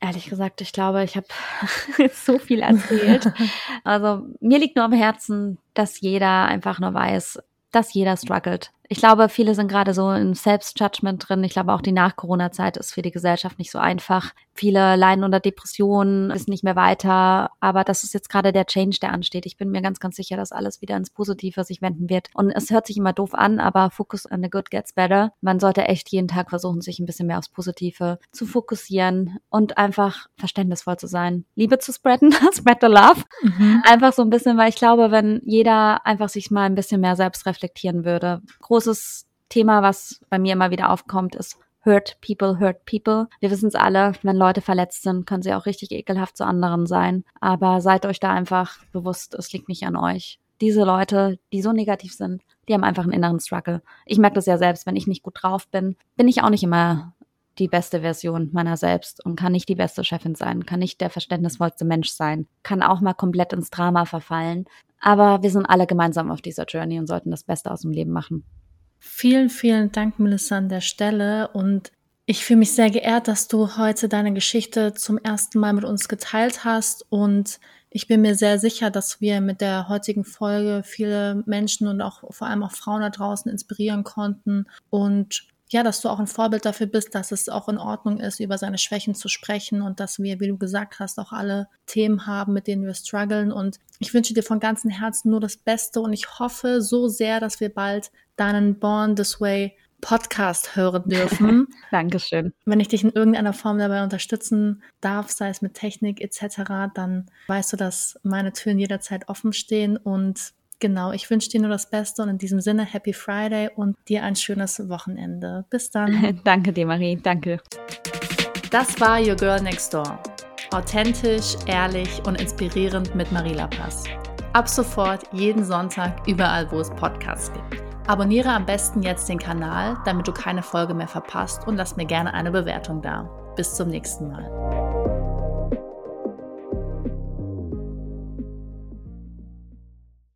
Ehrlich gesagt, ich glaube, ich habe <laughs> so viel erzählt. <laughs> Also mir liegt nur am Herzen, dass jeder einfach nur weiß, dass jeder struggelt. Ich glaube, viele sind gerade so im Selbstjudgment drin. Ich glaube, auch die Nach-Corona-Zeit ist für die Gesellschaft nicht so einfach. Viele leiden unter Depressionen, wissen nicht mehr weiter. Aber das ist jetzt gerade der Change, der ansteht. Ich bin mir ganz, ganz sicher, dass alles wieder ins Positive sich wenden wird. Und es hört sich immer doof an, aber Focus on the good gets better. Man sollte echt jeden Tag versuchen, sich ein bisschen mehr aufs Positive zu fokussieren und einfach verständnisvoll zu sein. Liebe zu spreaden, <laughs> spread the love. Mhm. Einfach so ein bisschen, weil ich glaube, wenn jeder einfach sich mal ein bisschen mehr selbst reflektieren würde, großes Thema, was bei mir immer wieder aufkommt, ist Hurt People, Hurt People. Wir wissen es alle, wenn Leute verletzt sind, können sie auch richtig ekelhaft zu anderen sein. Aber seid euch da einfach bewusst, es liegt nicht an euch. Diese Leute, die so negativ sind, die haben einfach einen inneren Struggle. Ich merke das ja selbst, wenn ich nicht gut drauf bin, bin ich auch nicht immer die beste Version meiner selbst und kann nicht die beste Chefin sein, kann nicht der verständnisvollste Mensch sein, kann auch mal komplett ins Drama verfallen. Aber wir sind alle gemeinsam auf dieser Journey und sollten das Beste aus dem Leben machen. Vielen, vielen Dank, Melissa, an der Stelle. Und ich fühle mich sehr geehrt, dass du heute deine Geschichte zum ersten Mal mit uns geteilt hast. Und ich bin mir sehr sicher, dass wir mit der heutigen Folge viele Menschen und auch vor allem auch Frauen da draußen inspirieren konnten und ja, dass du auch ein Vorbild dafür bist, dass es auch in Ordnung ist, über seine Schwächen zu sprechen und dass wir, wie du gesagt hast, auch alle Themen haben, mit denen wir strugglen. Und ich wünsche dir von ganzem Herzen nur das Beste und ich hoffe so sehr, dass wir bald deinen Born This Way Podcast hören dürfen. <laughs> Dankeschön. Wenn ich dich in irgendeiner Form dabei unterstützen darf, sei es mit Technik etc., dann weißt du, dass meine Türen jederzeit offen stehen und Genau, ich wünsche dir nur das Beste und in diesem Sinne Happy Friday und dir ein schönes Wochenende. Bis dann. <laughs> danke dir, Marie. Danke. Das war Your Girl Next Door. Authentisch, ehrlich und inspirierend mit Marie Lapas. Ab sofort jeden Sonntag überall, wo es Podcasts gibt. Abonniere am besten jetzt den Kanal, damit du keine Folge mehr verpasst und lass mir gerne eine Bewertung da. Bis zum nächsten Mal.